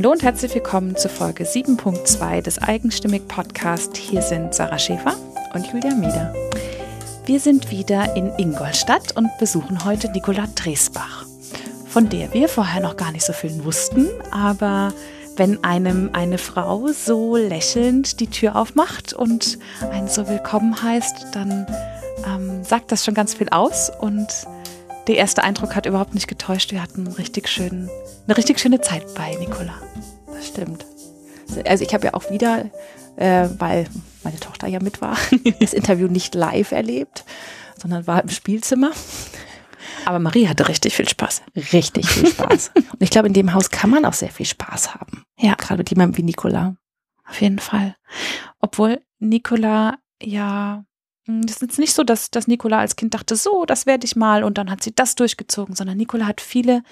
Hallo und herzlich willkommen zu Folge 7.2 des Eigenstimmig Podcast. Hier sind Sarah Schäfer und Julia Mieder. Wir sind wieder in Ingolstadt und besuchen heute Nicola Dresbach, von der wir vorher noch gar nicht so viel wussten, aber wenn einem eine Frau so lächelnd die Tür aufmacht und einen so willkommen heißt, dann ähm, sagt das schon ganz viel aus und der erste Eindruck hat überhaupt nicht getäuscht. Wir hatten richtig schön, eine richtig schöne Zeit bei Nicola. Das stimmt. Also ich habe ja auch wieder, äh, weil meine Tochter ja mit war, das Interview nicht live erlebt, sondern war im Spielzimmer. Aber Marie hatte richtig viel Spaß. Richtig viel Spaß. Und ich glaube, in dem Haus kann man auch sehr viel Spaß haben. Ja. Gerade mit jemandem wie Nicola. Auf jeden Fall. Obwohl Nicola ja es ist jetzt nicht so, dass, dass Nicola als Kind dachte, so, das werde ich mal und dann hat sie das durchgezogen, sondern Nicola hat viele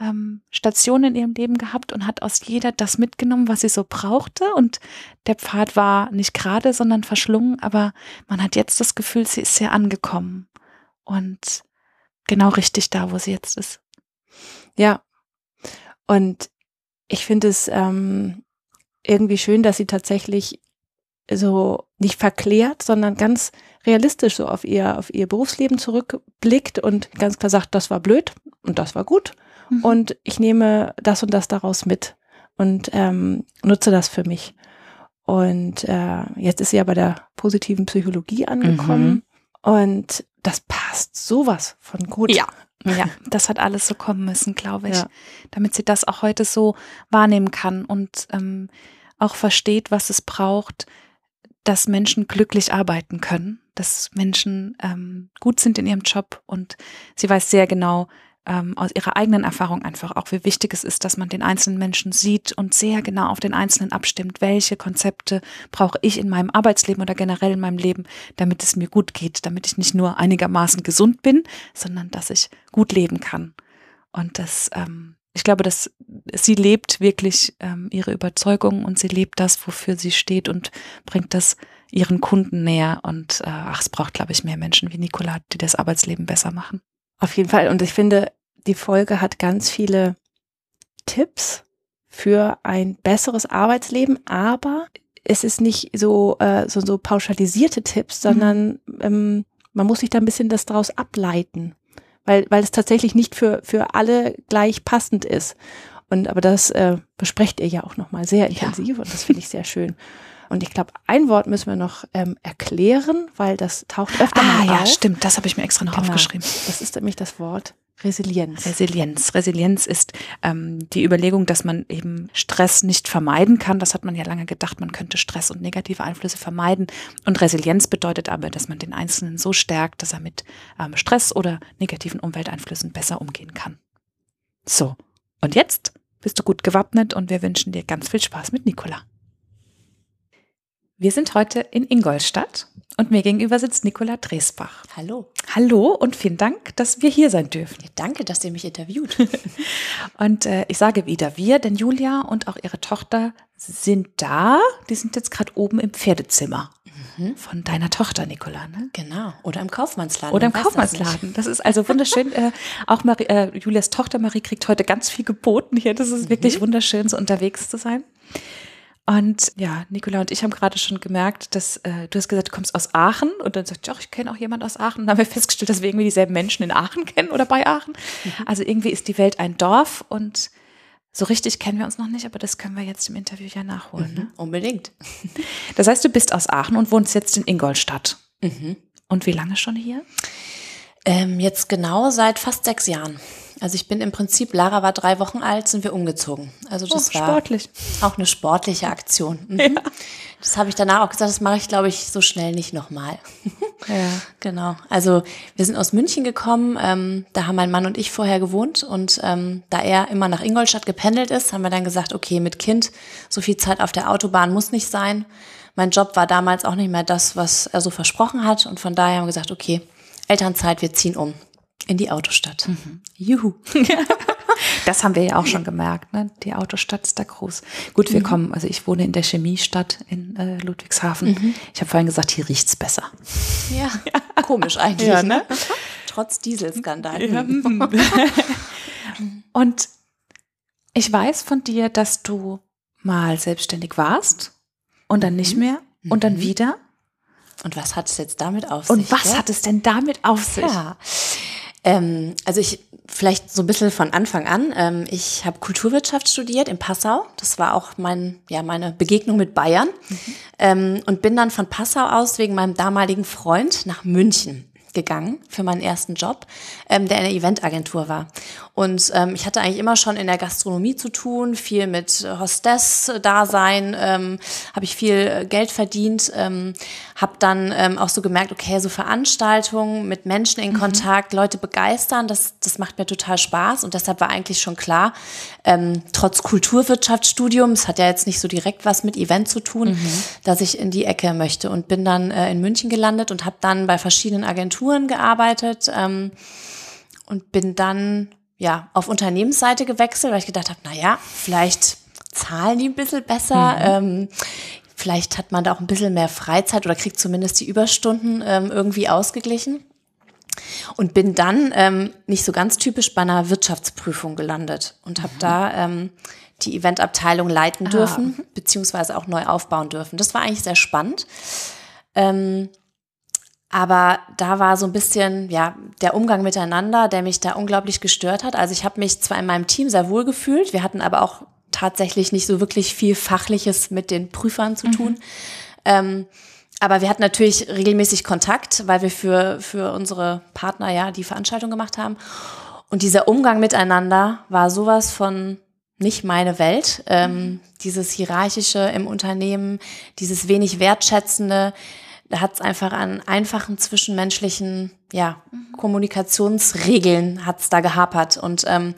ähm, Stationen in ihrem Leben gehabt und hat aus jeder das mitgenommen, was sie so brauchte. Und der Pfad war nicht gerade, sondern verschlungen, aber man hat jetzt das Gefühl, sie ist sehr angekommen und genau richtig da, wo sie jetzt ist. Ja. Und ich finde es ähm, irgendwie schön, dass sie tatsächlich so nicht verklärt, sondern ganz realistisch so auf ihr, auf ihr Berufsleben zurückblickt und ganz klar sagt, das war blöd und das war gut. Mhm. Und ich nehme das und das daraus mit und ähm, nutze das für mich. Und äh, jetzt ist sie ja bei der positiven Psychologie angekommen. Mhm. Und das passt sowas von gut. Ja. Ja, das hat alles so kommen müssen, glaube ich, ja. damit sie das auch heute so wahrnehmen kann und ähm, auch versteht, was es braucht, dass Menschen glücklich arbeiten können, dass Menschen ähm, gut sind in ihrem Job und sie weiß sehr genau ähm, aus ihrer eigenen Erfahrung einfach auch, wie wichtig es ist, dass man den einzelnen Menschen sieht und sehr genau auf den Einzelnen abstimmt, welche Konzepte brauche ich in meinem Arbeitsleben oder generell in meinem Leben, damit es mir gut geht, damit ich nicht nur einigermaßen gesund bin, sondern dass ich gut leben kann. Und das ähm, ich glaube, dass sie lebt wirklich ähm, ihre Überzeugung und sie lebt das, wofür sie steht und bringt das ihren Kunden näher. Und äh, ach, es braucht, glaube ich, mehr Menschen wie Nicola, die das Arbeitsleben besser machen. Auf jeden Fall. Und ich finde, die Folge hat ganz viele Tipps für ein besseres Arbeitsleben, aber es ist nicht so, äh, so, so pauschalisierte Tipps, sondern mhm. ähm, man muss sich da ein bisschen das daraus ableiten weil, weil es tatsächlich nicht für, für alle gleich passend ist. Und aber das äh, besprecht ihr ja auch nochmal sehr intensiv ja. und das finde ich sehr schön. Und ich glaube, ein Wort müssen wir noch ähm, erklären, weil das taucht öfter ah, mal auf. Ah ja, stimmt, das habe ich mir extra noch genau. aufgeschrieben. Das ist nämlich das Wort Resilienz. Resilienz. Resilienz ist ähm, die Überlegung, dass man eben Stress nicht vermeiden kann. Das hat man ja lange gedacht, man könnte Stress und negative Einflüsse vermeiden. Und Resilienz bedeutet aber, dass man den Einzelnen so stärkt, dass er mit ähm, Stress oder negativen Umwelteinflüssen besser umgehen kann. So, und jetzt bist du gut gewappnet und wir wünschen dir ganz viel Spaß mit Nicola. Wir sind heute in Ingolstadt und mir gegenüber sitzt Nicola Dresbach. Hallo. Hallo und vielen Dank, dass wir hier sein dürfen. Ja, danke, dass ihr mich interviewt. und äh, ich sage wieder wir, denn Julia und auch ihre Tochter sind da. Die sind jetzt gerade oben im Pferdezimmer mhm. von deiner Tochter, Nicola. Ne? Genau. Oder im Kaufmannsladen. Oder im Kaufmannsladen. Das, das, ist also wunderschön. äh, auch Marie, äh, Julias Tochter Marie kriegt heute ganz viel geboten hier. Das ist mhm. wirklich wunderschön, so unterwegs zu sein. Und ja, Nicola und ich haben gerade schon gemerkt, dass äh, du hast gesagt, du kommst aus Aachen und dann sagt, ja, ich kenne auch jemand aus Aachen. Und dann haben wir festgestellt, dass wir irgendwie dieselben Menschen in Aachen kennen oder bei Aachen. Mhm. Also irgendwie ist die Welt ein Dorf und so richtig kennen wir uns noch nicht, aber das können wir jetzt im Interview ja nachholen. Mhm, ne? Unbedingt. Das heißt, du bist aus Aachen und wohnst jetzt in Ingolstadt. Mhm. Und wie lange schon hier? Ähm, jetzt genau seit fast sechs Jahren. Also ich bin im Prinzip, Lara war drei Wochen alt, sind wir umgezogen. Also das oh, war sportlich. auch eine sportliche Aktion. Mhm. Ja. Das habe ich danach auch gesagt, das mache ich, glaube ich, so schnell nicht nochmal. Ja. genau. Also wir sind aus München gekommen, ähm, da haben mein Mann und ich vorher gewohnt und ähm, da er immer nach Ingolstadt gependelt ist, haben wir dann gesagt, okay, mit Kind, so viel Zeit auf der Autobahn muss nicht sein. Mein Job war damals auch nicht mehr das, was er so versprochen hat und von daher haben wir gesagt, okay, Elternzeit, wir ziehen um. In die Autostadt. Mhm. Juhu. das haben wir ja auch schon gemerkt, ne? Die Autostadt ist da groß. Gut, wir mhm. kommen, also ich wohne in der Chemiestadt in äh, Ludwigshafen. Mhm. Ich habe vorhin gesagt, hier riecht's besser. Ja, ja. komisch eigentlich, ja, ne? Trotz Dieselskandal. Ja. Und Ich weiß von dir, dass du mal selbstständig warst und dann nicht mhm. mehr und dann mhm. wieder. Und was hat es jetzt damit auf sich? Und was ja? hat es denn damit auf sich? Ja. Ähm, also ich vielleicht so ein bisschen von Anfang an. Ähm, ich habe Kulturwirtschaft studiert in Passau. Das war auch mein, ja, meine Begegnung mit Bayern. Mhm. Ähm, und bin dann von Passau aus wegen meinem damaligen Freund nach München gegangen für meinen ersten Job, ähm, der in der Eventagentur war. Und ähm, ich hatte eigentlich immer schon in der Gastronomie zu tun, viel mit Hostess-Dasein, ähm, habe ich viel äh, Geld verdient, ähm, habe dann ähm, auch so gemerkt, okay, so Veranstaltungen mit Menschen in mhm. Kontakt, Leute begeistern, das, das macht mir total Spaß und deshalb war eigentlich schon klar, ähm, trotz Kulturwirtschaftsstudiums, hat ja jetzt nicht so direkt was mit Event zu tun, mhm. dass ich in die Ecke möchte und bin dann äh, in München gelandet und habe dann bei verschiedenen Agenturen gearbeitet ähm, und bin dann ja, auf Unternehmensseite gewechselt, weil ich gedacht habe, na ja, vielleicht zahlen die ein bisschen besser. Mhm. Ähm, vielleicht hat man da auch ein bisschen mehr Freizeit oder kriegt zumindest die Überstunden ähm, irgendwie ausgeglichen. Und bin dann ähm, nicht so ganz typisch bei einer Wirtschaftsprüfung gelandet und habe mhm. da ähm, die Eventabteilung leiten ah. dürfen, ah. beziehungsweise auch neu aufbauen dürfen. Das war eigentlich sehr spannend. Ähm, aber da war so ein bisschen, ja, der Umgang miteinander, der mich da unglaublich gestört hat. Also ich habe mich zwar in meinem Team sehr wohl gefühlt, wir hatten aber auch tatsächlich nicht so wirklich viel Fachliches mit den Prüfern zu tun. Mhm. Ähm, aber wir hatten natürlich regelmäßig Kontakt, weil wir für, für unsere Partner ja die Veranstaltung gemacht haben. Und dieser Umgang miteinander war sowas von nicht meine Welt. Ähm, dieses Hierarchische im Unternehmen, dieses wenig Wertschätzende, da hat es einfach an einfachen zwischenmenschlichen ja, Kommunikationsregeln hat es da gehapert. Und ähm,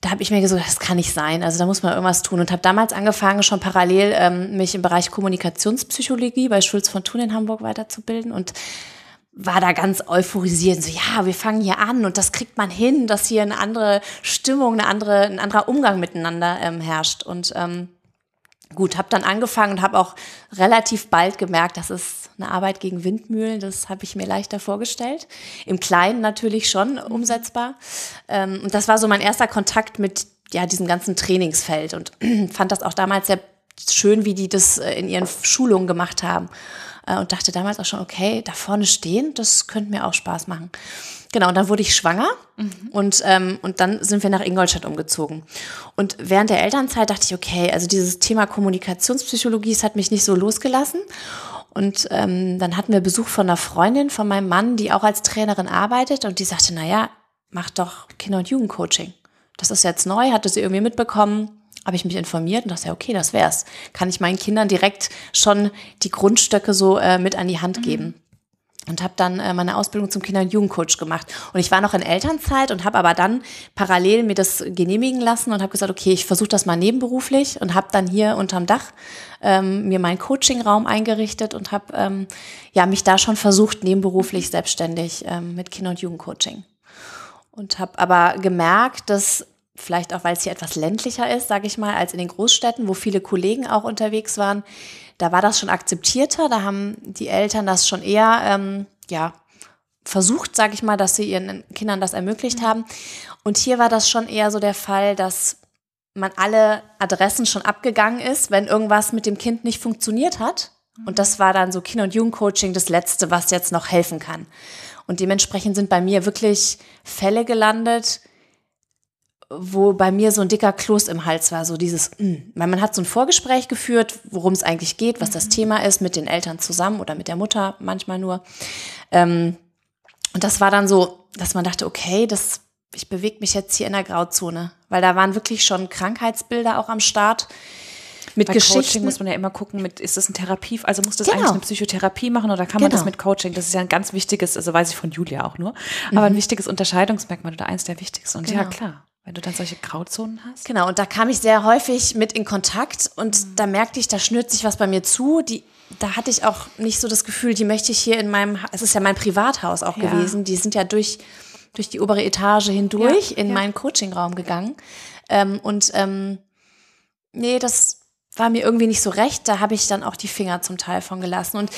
da habe ich mir gesagt, das kann nicht sein. Also da muss man irgendwas tun. Und habe damals angefangen, schon parallel ähm, mich im Bereich Kommunikationspsychologie bei Schulz von Thun in Hamburg weiterzubilden und war da ganz euphorisiert. So, ja, wir fangen hier an und das kriegt man hin, dass hier eine andere Stimmung, eine andere, ein anderer Umgang miteinander ähm, herrscht. Und ähm, gut, habe dann angefangen und habe auch relativ bald gemerkt, dass es eine Arbeit gegen Windmühlen, das habe ich mir leichter vorgestellt. Im Kleinen natürlich schon umsetzbar. Ähm, und das war so mein erster Kontakt mit ja, diesem ganzen Trainingsfeld und fand das auch damals sehr schön, wie die das äh, in ihren Schulungen gemacht haben. Äh, und dachte damals auch schon, okay, da vorne stehen, das könnte mir auch Spaß machen. Genau, und dann wurde ich schwanger mhm. und, ähm, und dann sind wir nach Ingolstadt umgezogen. Und während der Elternzeit dachte ich, okay, also dieses Thema Kommunikationspsychologie, es hat mich nicht so losgelassen. Und ähm, dann hatten wir Besuch von einer Freundin von meinem Mann, die auch als Trainerin arbeitet und die sagte, na ja, mach doch Kinder- und Jugendcoaching. Das ist jetzt neu, hatte sie irgendwie mitbekommen, habe ich mich informiert und dachte, ja, okay, das wär's. Kann ich meinen Kindern direkt schon die Grundstöcke so äh, mit an die Hand mhm. Und habe dann äh, meine Ausbildung zum Kinder- und Jugendcoach gemacht. Und ich war noch in Elternzeit und habe aber dann parallel mir das genehmigen lassen und habe gesagt, okay, ich versuche das mal nebenberuflich und habe dann hier unterm Dach ähm, mir meinen Coachingraum eingerichtet und habe ähm, ja mich da schon versucht nebenberuflich selbstständig ähm, mit Kinder- und Jugendcoaching und habe aber gemerkt, dass vielleicht auch weil es hier etwas ländlicher ist, sage ich mal, als in den Großstädten, wo viele Kollegen auch unterwegs waren, da war das schon akzeptierter, da haben die Eltern das schon eher, ähm, ja, versucht, sage ich mal, dass sie ihren Kindern das ermöglicht mhm. haben. Und hier war das schon eher so der Fall, dass man alle Adressen schon abgegangen ist, wenn irgendwas mit dem Kind nicht funktioniert hat. Und das war dann so Kinder- und Jugendcoaching das Letzte, was jetzt noch helfen kann. Und dementsprechend sind bei mir wirklich Fälle gelandet, wo bei mir so ein dicker Kloß im Hals war, so dieses, mh. Mm. weil man hat so ein Vorgespräch geführt, worum es eigentlich geht, was das mhm. Thema ist, mit den Eltern zusammen oder mit der Mutter manchmal nur. Ähm, und das war dann so, dass man dachte, okay, das, ich bewege mich jetzt hier in der Grauzone, weil da waren wirklich schon Krankheitsbilder auch am Start. Mit Bei Geschichten Coaching muss man ja immer gucken, mit, ist das ein Therapie, also muss das genau. eigentlich eine Psychotherapie machen oder kann man genau. das mit Coaching? Das ist ja ein ganz wichtiges, also weiß ich von Julia auch nur, aber mhm. ein wichtiges Unterscheidungsmerkmal oder eins der wichtigsten. Und genau. ja, klar. Wenn du dann solche Grauzonen hast? Genau, und da kam ich sehr häufig mit in Kontakt und mhm. da merkte ich, da schnürt sich was bei mir zu. Die, da hatte ich auch nicht so das Gefühl, die möchte ich hier in meinem, es ist ja mein Privathaus auch ja. gewesen, die sind ja durch, durch die obere Etage hindurch ja, in ja. meinen Coachingraum gegangen. Ähm, und ähm, nee, das war mir irgendwie nicht so recht. Da habe ich dann auch die Finger zum Teil von gelassen und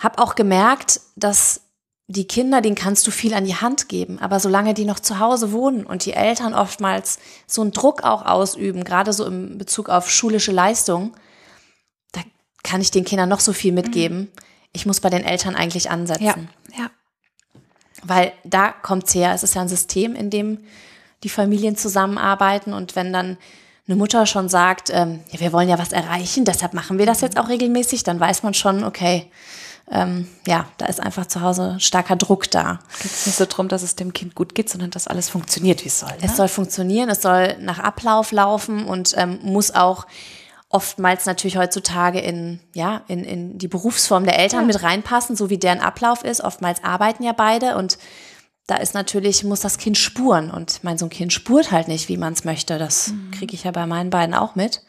habe auch gemerkt, dass die Kinder, denen kannst du viel an die Hand geben, aber solange die noch zu Hause wohnen und die Eltern oftmals so einen Druck auch ausüben, gerade so im Bezug auf schulische Leistung, da kann ich den Kindern noch so viel mitgeben. Mhm. Ich muss bei den Eltern eigentlich ansetzen. Ja, ja. Weil da kommt's her. Es ist ja ein System, in dem die Familien zusammenarbeiten und wenn dann eine Mutter schon sagt, ähm, ja, wir wollen ja was erreichen, deshalb machen wir das jetzt auch regelmäßig, dann weiß man schon, okay, ähm, ja, da ist einfach zu Hause starker Druck da. Geht es nicht so darum, dass es dem Kind gut geht, sondern dass alles funktioniert, wie es soll. Ne? Es soll funktionieren, es soll nach Ablauf laufen und ähm, muss auch oftmals natürlich heutzutage in, ja, in, in die Berufsform der Eltern ja. mit reinpassen, so wie deren Ablauf ist. Oftmals arbeiten ja beide und da ist natürlich, muss das Kind spuren. Und mein, so ein Kind spurt halt nicht, wie man es möchte. Das mhm. kriege ich ja bei meinen beiden auch mit.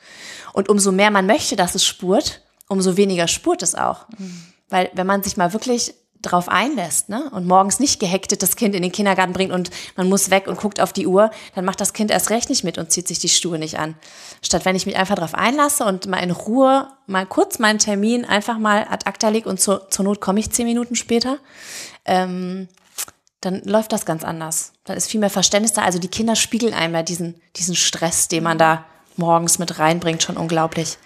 Und umso mehr man möchte, dass es spurt, umso weniger spurt es auch. Mhm. Weil wenn man sich mal wirklich drauf einlässt, ne, und morgens nicht gehektet das Kind in den Kindergarten bringt und man muss weg und guckt auf die Uhr, dann macht das Kind erst recht nicht mit und zieht sich die Stuhe nicht an. Statt wenn ich mich einfach drauf einlasse und mal in Ruhe, mal kurz meinen Termin einfach mal ad acta leg und zur, zur Not komme ich zehn Minuten später, ähm, dann läuft das ganz anders. Dann ist viel mehr Verständnis da. Also die Kinder spiegeln einmal diesen, diesen Stress, den man da morgens mit reinbringt, schon unglaublich.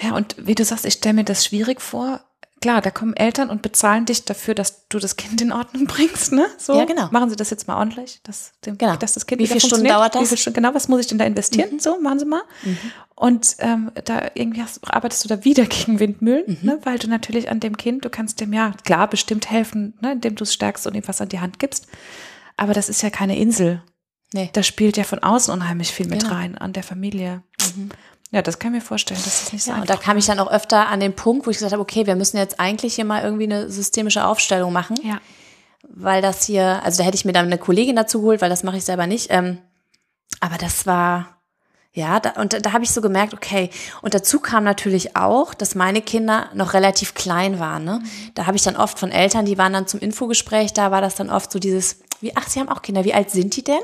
Ja, und wie du sagst, ich stelle mir das schwierig vor, klar, da kommen Eltern und bezahlen dich dafür, dass du das Kind in Ordnung bringst, ne? So, ja, genau. Machen sie das jetzt mal ordentlich, dass, dem, genau. dass das Kind Wie viele Stunden dauert das? Wie viele Stunden, genau, was muss ich denn da investieren? Mhm. So, machen sie mal. Mhm. Und ähm, da irgendwie hast, arbeitest du da wieder gegen Windmühlen, mhm. ne? weil du natürlich an dem Kind, du kannst dem ja klar bestimmt helfen, ne? indem du es stärkst und ihm was an die Hand gibst. Aber das ist ja keine Insel. Nee. Da spielt ja von außen unheimlich viel mit genau. rein, an der Familie. Mhm. Ja, das kann ich mir vorstellen, dass das nicht so ja, Und da kam ich dann auch öfter an den Punkt, wo ich gesagt habe, okay, wir müssen jetzt eigentlich hier mal irgendwie eine systemische Aufstellung machen. Ja. Weil das hier, also da hätte ich mir dann eine Kollegin dazu geholt, weil das mache ich selber nicht. Ähm, aber das war, ja, da, und da, da habe ich so gemerkt, okay. Und dazu kam natürlich auch, dass meine Kinder noch relativ klein waren. Ne? Da habe ich dann oft von Eltern, die waren dann zum Infogespräch, da war das dann oft so dieses, wie, ach, sie haben auch Kinder, wie alt sind die denn?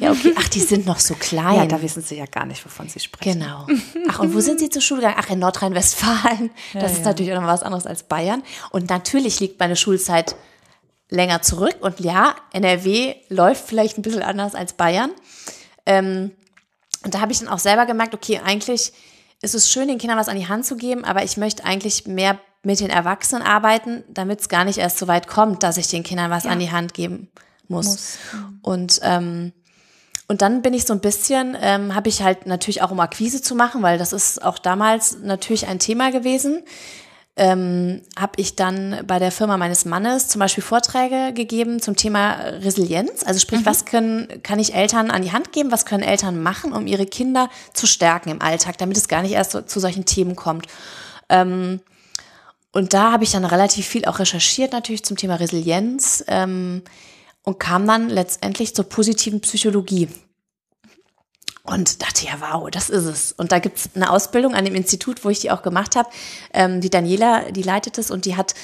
Ja, okay. Ach, die sind noch so klein. Ja, da wissen sie ja gar nicht, wovon sie sprechen. Genau. Ach, und wo sind sie zur Schule gegangen? Ach, in Nordrhein-Westfalen. Das ja, ist ja. natürlich auch noch was anderes als Bayern. Und natürlich liegt meine Schulzeit länger zurück. Und ja, NRW läuft vielleicht ein bisschen anders als Bayern. Ähm, und da habe ich dann auch selber gemerkt, okay, eigentlich ist es schön, den Kindern was an die Hand zu geben, aber ich möchte eigentlich mehr mit den Erwachsenen arbeiten, damit es gar nicht erst so weit kommt, dass ich den Kindern was ja. an die Hand geben muss. muss. Und ähm, und dann bin ich so ein bisschen, ähm, habe ich halt natürlich auch um Akquise zu machen, weil das ist auch damals natürlich ein Thema gewesen. Ähm, habe ich dann bei der Firma meines Mannes zum Beispiel Vorträge gegeben zum Thema Resilienz. Also sprich, mhm. was können, kann ich Eltern an die Hand geben, was können Eltern machen, um ihre Kinder zu stärken im Alltag, damit es gar nicht erst so, zu solchen Themen kommt. Ähm, und da habe ich dann relativ viel auch recherchiert, natürlich zum Thema Resilienz. Ähm, und kam dann letztendlich zur positiven Psychologie. Und dachte, ja, wow, das ist es. Und da gibt's eine Ausbildung an dem Institut, wo ich die auch gemacht habe. Ähm, die Daniela, die leitet es und die hat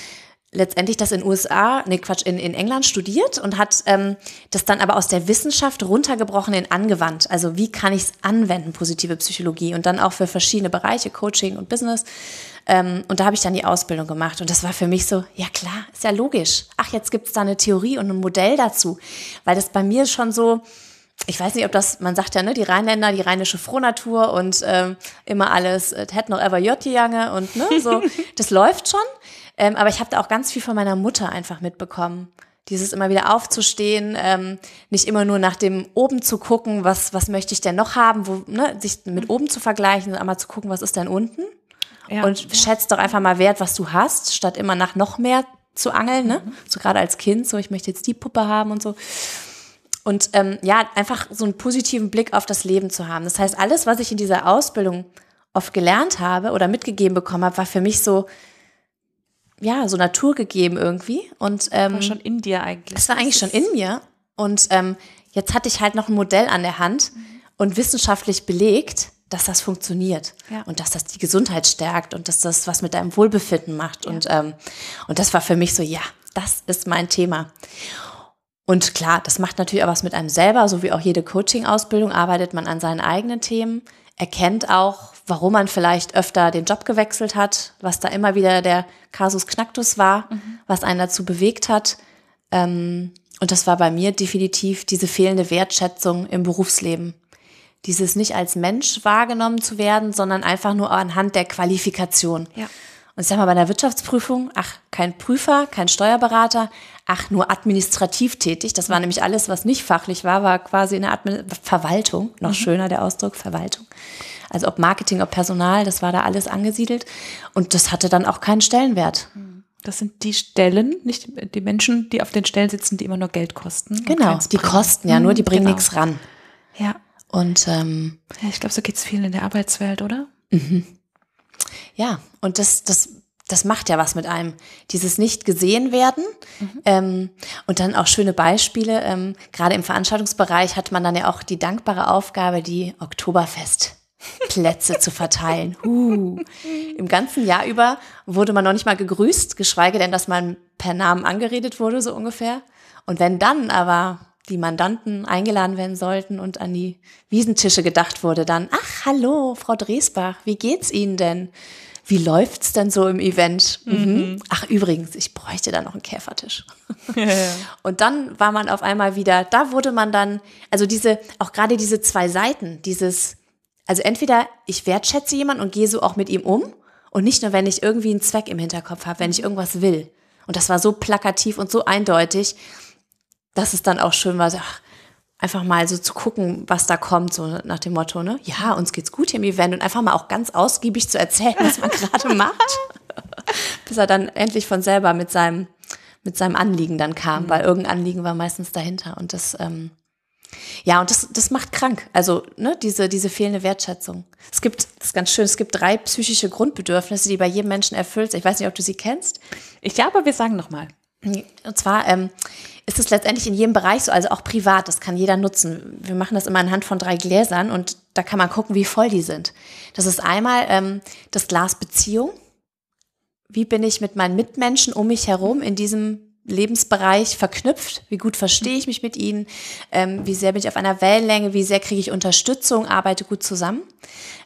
letztendlich das in USA, nee Quatsch, in, in England studiert und hat ähm, das dann aber aus der Wissenschaft runtergebrochen in angewandt. Also wie kann ich es anwenden, positive Psychologie und dann auch für verschiedene Bereiche, Coaching und Business. Ähm, und da habe ich dann die Ausbildung gemacht. Und das war für mich so, ja klar, ist ja logisch. Ach, jetzt gibt es da eine Theorie und ein Modell dazu. Weil das bei mir schon so, ich weiß nicht, ob das, man sagt ja, ne, die Rheinländer, die rheinische Frohnatur und ähm, immer alles, it had noch ever Jange und ne, so, das läuft schon. Ähm, aber ich habe da auch ganz viel von meiner Mutter einfach mitbekommen. Dieses immer wieder aufzustehen, ähm, nicht immer nur nach dem oben zu gucken, was, was möchte ich denn noch haben, wo, ne, sich mit oben zu vergleichen, sondern einmal zu gucken, was ist denn unten. Ja. Und schätzt doch einfach mal wert, was du hast, statt immer nach noch mehr zu angeln, ne? Mhm. So gerade als Kind, so ich möchte jetzt die Puppe haben und so. Und ähm, ja, einfach so einen positiven Blick auf das Leben zu haben. Das heißt, alles, was ich in dieser Ausbildung oft gelernt habe oder mitgegeben bekommen habe, war für mich so, ja, so naturgegeben irgendwie. Und ähm, war schon in dir eigentlich. Es war eigentlich schon in mir. Und ähm, jetzt hatte ich halt noch ein Modell an der Hand mhm. und wissenschaftlich belegt, dass das funktioniert ja. und dass das die Gesundheit stärkt und dass das was mit deinem Wohlbefinden macht. Ja. Und, ähm, und das war für mich so, ja, das ist mein Thema. Und klar, das macht natürlich auch was mit einem selber, so wie auch jede Coaching-Ausbildung arbeitet man an seinen eigenen Themen, erkennt auch, warum man vielleicht öfter den Job gewechselt hat, was da immer wieder der Kasus Knacktus war, mhm. was einen dazu bewegt hat, Ähm, und das war bei mir definitiv diese fehlende Wertschätzung im Berufsleben. Dieses nicht als Mensch wahrgenommen zu werden, sondern einfach nur anhand der Qualifikation. Ja. Und ich sag mal, bei der Wirtschaftsprüfung, ach, kein Prüfer, kein Steuerberater, ach, nur administrativ tätig. Das war nämlich alles, was nicht fachlich war, war quasi eine Admin Verwaltung. Noch mhm. schöner der Ausdruck, Verwaltung. Also ob Marketing, ob Personal, das war da alles angesiedelt. Und das hatte dann auch keinen Stellenwert. Das sind die Stellen, nicht die Menschen, die auf den Stellen sitzen, die immer nur Geld kosten. Genau, die kosten ja nur, die bringen genau. nichts ran. Ja. Und ähm, ja, ich glaube, so geht's vielen in der Arbeitswelt, oder? Mhm. Ja, und das, das, das macht ja was mit einem. Dieses nicht gesehen werden mhm. ähm, und dann auch schöne Beispiele. Ähm, gerade im Veranstaltungsbereich hat man dann ja auch die dankbare Aufgabe, die Oktoberfestplätze zu verteilen. Uh. Im ganzen Jahr über wurde man noch nicht mal gegrüßt, geschweige denn, dass man per Namen angeredet wurde, so ungefähr. Und wenn dann aber die Mandanten eingeladen werden sollten und an die Wiesentische gedacht wurde, dann, ach, hallo, Frau Dresbach, wie geht's Ihnen denn? Wie läuft's denn so im Event? Mhm. mhm. Ach, übrigens, ich bräuchte da noch einen Käfertisch. Ja, ja. Und dann war man auf einmal wieder, da wurde man dann, also diese, auch gerade diese zwei Seiten, dieses, also entweder ich wertschätze jemanden und gehe so auch mit ihm um und nicht nur, wenn ich irgendwie einen Zweck im Hinterkopf habe, wenn ich irgendwas will. Und das war so plakativ und so eindeutig, dass es dann auch schön war, ach, einfach mal so zu gucken, was da kommt, so nach dem Motto, ne? Ja, uns geht's gut hier im Event und einfach mal auch ganz ausgiebig zu erzählen, was man gerade macht. Bis er dann endlich von selber mit seinem, mit seinem Anliegen dann kam, mhm. weil irgendein Anliegen war meistens dahinter. Und das, ähm, ja, und das, das macht krank. Also, ne, diese, diese fehlende Wertschätzung. Es gibt, das ist ganz schön, es gibt drei psychische Grundbedürfnisse, die bei jedem Menschen erfüllt sind. Ich weiß nicht, ob du sie kennst. Ich ja, aber wir sagen nochmal. Und zwar ähm, ist es letztendlich in jedem Bereich so, also auch privat, das kann jeder nutzen. Wir machen das immer anhand von drei Gläsern und da kann man gucken, wie voll die sind. Das ist einmal ähm, das Glas Beziehung. Wie bin ich mit meinen Mitmenschen um mich herum in diesem Lebensbereich verknüpft? Wie gut verstehe ich mich mit ihnen? Ähm, wie sehr bin ich auf einer Wellenlänge? Wie sehr kriege ich Unterstützung? Arbeite gut zusammen?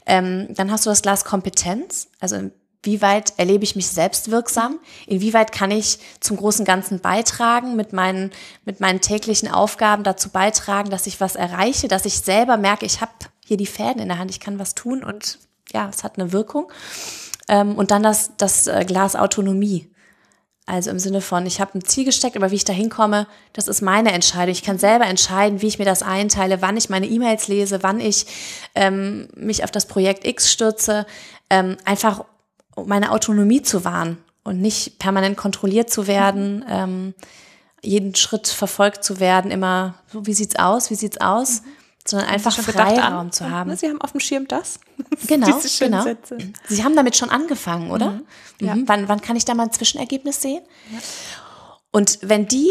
Ähm, dann hast du das Glas Kompetenz. Also wie weit erlebe ich mich selbst wirksam? Inwieweit kann ich zum großen Ganzen beitragen, mit meinen, mit meinen täglichen Aufgaben dazu beitragen, dass ich was erreiche, dass ich selber merke, ich habe hier die Fäden in der Hand, ich kann was tun und ja, es hat eine Wirkung. Ähm, und dann das, das äh, Glas Autonomie. Also im Sinne von, ich habe ein Ziel gesteckt, aber wie ich da hinkomme, das ist meine Entscheidung. Ich kann selber entscheiden, wie ich mir das einteile, wann ich meine E-Mails lese, wann ich ähm, mich auf das Projekt X stürze. Ähm, einfach meine Autonomie zu wahren und nicht permanent kontrolliert zu werden, ähm, jeden Schritt verfolgt zu werden, immer so, wie sieht's aus, wie sieht's aus, mhm. Sondern einfach Freiraum zu haben. Sie haben auf dem Schirm das. Genau, genau. Sätze. Sie haben damit schon angefangen, oder? Mhm. Ja. Mhm. Wann, wann kann ich da mal ein Zwischenergebnis sehen? Ja. Und wenn die,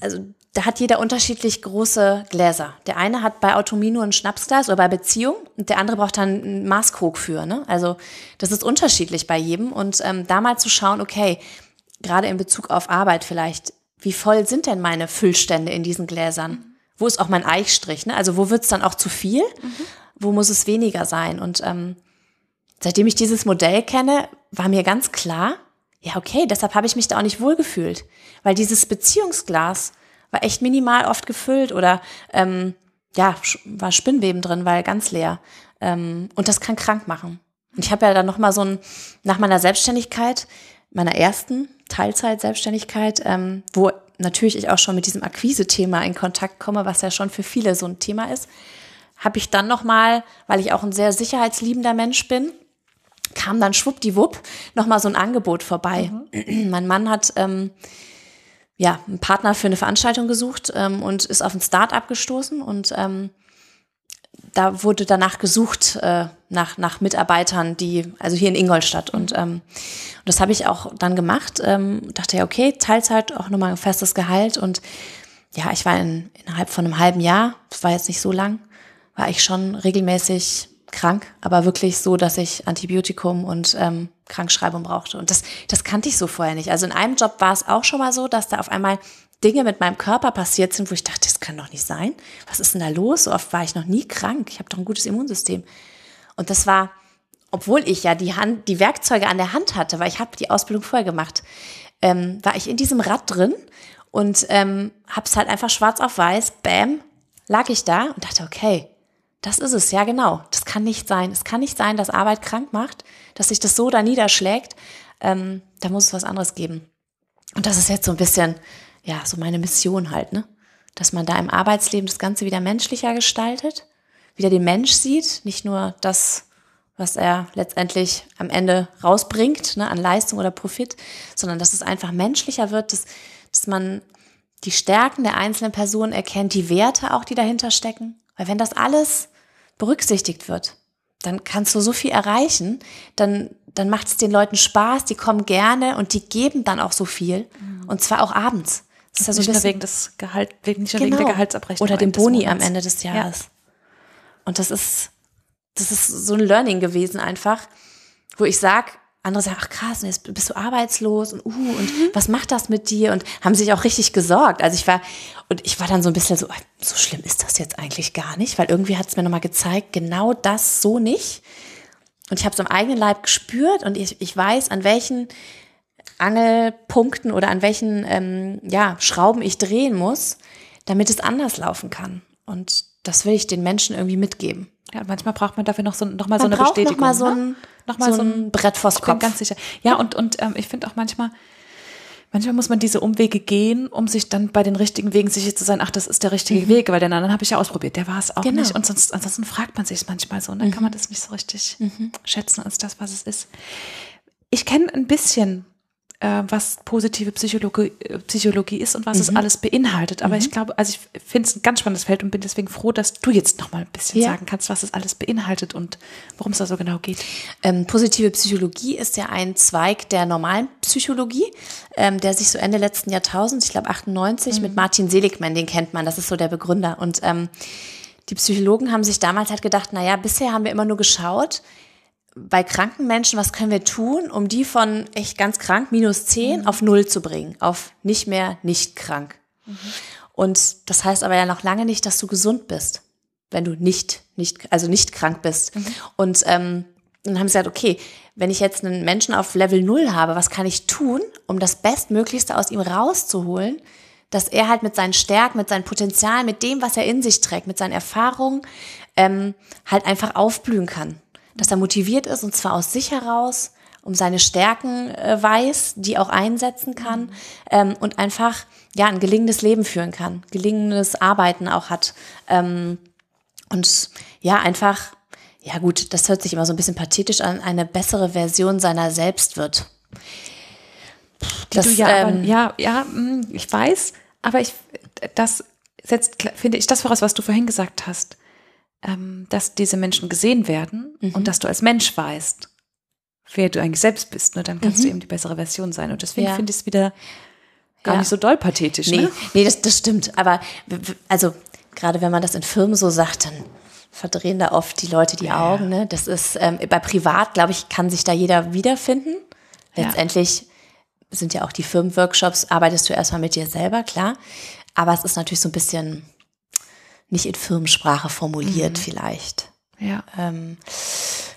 also da hat jeder unterschiedlich große Gläser. Der eine hat bei Autonomie nur ein Schnapsglas oder bei Beziehung und der andere braucht dann einen Maßkrug für. Ne? Also das ist unterschiedlich bei jedem. Und ähm, da mal zu schauen, okay, gerade in Bezug auf Arbeit vielleicht, wie voll sind denn meine Füllstände in diesen Gläsern? Wo ist auch mein Eichstrich? Ne? Also wo wird's dann auch zu viel? Mhm. Wo muss es weniger sein? Und ähm, seitdem ich dieses Modell kenne, war mir ganz klar, ja, okay, deshalb habe ich mich da auch nicht wohlgefühlt. Weil dieses Beziehungsglas, war echt minimal oft gefüllt oder ähm, ja, war Spinnweben drin, weil ganz leer. Ähm, und das kann krank machen. Und ich habe ja dann nochmal so ein, nach meiner Selbstständigkeit, meiner ersten Teilzeit-Selbstständigkeit, ähm, wo natürlich ich auch schon mit diesem Akquise-Thema in Kontakt komme, was ja schon für viele so ein Thema ist, habe ich dann nochmal, weil ich auch ein sehr sicherheitsliebender Mensch bin, kam dann schwuppdiwupp nochmal so ein Angebot vorbei. Mhm. mein Mann hat ähm, ja, einen Partner für eine Veranstaltung gesucht ähm, und ist auf ein Start-up gestoßen und ähm, da wurde danach gesucht äh, nach, nach Mitarbeitern, die, also hier in Ingolstadt. Und ähm, das habe ich auch dann gemacht. Ähm, dachte ja, okay, Teilzeit, auch nochmal ein festes Gehalt. Und ja, ich war in, innerhalb von einem halben Jahr, das war jetzt nicht so lang, war ich schon regelmäßig krank, aber wirklich so, dass ich Antibiotikum und ähm, Krankschreibung brauchte. Und das, das kannte ich so vorher nicht. Also in einem Job war es auch schon mal so, dass da auf einmal Dinge mit meinem Körper passiert sind, wo ich dachte, das kann doch nicht sein. Was ist denn da los? So oft war ich noch nie krank. Ich habe doch ein gutes Immunsystem. Und das war, obwohl ich ja die Hand, die Werkzeuge an der Hand hatte, weil ich habe die Ausbildung vorher gemacht, ähm, war ich in diesem Rad drin Und ähm, hab's halt einfach schwarz auf weiß, bam, lag ich da und dachte, okay, das ist es, ja genau. Das kann nicht sein. Es kann nicht sein, dass Arbeit krank macht, dass sich das so da niederschlägt. Ähm, da muss es was anderes geben. Und das ist jetzt so ein bisschen, ja, so meine Mission halt, ne? Dass man da im Arbeitsleben das Ganze wieder menschlicher gestaltet, wieder den Mensch sieht, nicht nur das, was er letztendlich am Ende rausbringt, ne, an Leistung oder Profit, sondern dass es einfach menschlicher wird, dass, dass man die Stärken der einzelnen Person erkennt, die Werte auch, die dahinter stecken. Weil wenn das alles berücksichtigt wird, dann kannst du so viel erreichen, dann, dann macht es den Leuten Spaß, die kommen gerne und die geben dann auch so viel. Mhm. Und zwar auch abends. Das ist ja so nicht nur wegen des Gehalt, wegen, nicht genau. wegen der genau. Gehaltsabrechnung. Oder dem Boni am Ende des Jahres. Ja. Und das ist, das ist so ein Learning gewesen einfach, wo ich sag, andere sagen, ach krass, jetzt bist du arbeitslos und uh, und mhm. was macht das mit dir? Und haben sich auch richtig gesorgt. Also ich war, und ich war dann so ein bisschen so, so schlimm ist das jetzt eigentlich gar nicht, weil irgendwie hat es mir nochmal gezeigt, genau das so nicht. Und ich habe es am eigenen Leib gespürt und ich, ich weiß, an welchen Angelpunkten oder an welchen ähm, ja, Schrauben ich drehen muss, damit es anders laufen kann. Und das will ich den Menschen irgendwie mitgeben. Ja, manchmal braucht man dafür noch so noch mal man so eine Bestätigung. Noch mal so ne? ein, noch mal so, so ein Brett vors Kopf. Ich bin ganz sicher. Ja, und und ähm, ich finde auch manchmal manchmal muss man diese Umwege gehen, um sich dann bei den richtigen Wegen sicher zu sein, ach, das ist der richtige mhm. Weg, weil den anderen habe ich ja ausprobiert, der war es auch genau. nicht. Und sonst, ansonsten fragt man sich es manchmal so und dann mhm. kann man das nicht so richtig mhm. schätzen als das, was es ist. Ich kenne ein bisschen äh, was positive Psychologie, äh, Psychologie ist und was mhm. es alles beinhaltet. Aber mhm. ich glaube, also ich finde es ein ganz spannendes Feld und bin deswegen froh, dass du jetzt noch mal ein bisschen ja. sagen kannst, was es alles beinhaltet und worum es da so genau geht. Ähm, positive Psychologie ist ja ein Zweig der normalen Psychologie, ähm, der sich so Ende letzten Jahrtausends, ich glaube 98, mhm. mit Martin Seligman, den kennt man, das ist so der Begründer. Und ähm, die Psychologen haben sich damals halt gedacht, naja, bisher haben wir immer nur geschaut, bei kranken Menschen, was können wir tun, um die von echt ganz krank, minus zehn, mhm. auf null zu bringen, auf nicht mehr nicht krank. Mhm. Und das heißt aber ja noch lange nicht, dass du gesund bist, wenn du nicht, nicht, also nicht krank bist. Mhm. Und ähm, dann haben sie gesagt, okay, wenn ich jetzt einen Menschen auf Level null habe, was kann ich tun, um das Bestmöglichste aus ihm rauszuholen, dass er halt mit seinen Stärken, mit seinen Potenzialen, mit dem, was er in sich trägt, mit seinen Erfahrungen, ähm, halt einfach aufblühen kann dass er motiviert ist und zwar aus sich heraus, um seine Stärken äh, weiß, die auch einsetzen kann ähm, und einfach ja ein gelingendes Leben führen kann, gelingendes Arbeiten auch hat ähm, und ja einfach ja gut, das hört sich immer so ein bisschen pathetisch an, eine bessere Version seiner selbst wird. Das, ja, ähm, aber, ja, ja, hm, ich weiß, aber ich das setzt finde ich das voraus, was du vorhin gesagt hast ähm, dass diese Menschen gesehen werden mhm. und dass du als Mensch weißt, wer du eigentlich selbst bist, ne? dann kannst mhm. du eben die bessere Version sein. Und deswegen ja. finde ich es wieder gar ja. nicht so doll pathetisch. Nee, ne? nee das, das stimmt. Aber also gerade wenn man das in Firmen so sagt, dann verdrehen da oft die Leute die ja. Augen. Ne? Das ist ähm, bei Privat, glaube ich, kann sich da jeder wiederfinden. Letztendlich sind ja auch die Firmenworkshops, arbeitest du erstmal mit dir selber, klar. Aber es ist natürlich so ein bisschen nicht in Firmensprache formuliert mhm. vielleicht. Ja. Ähm,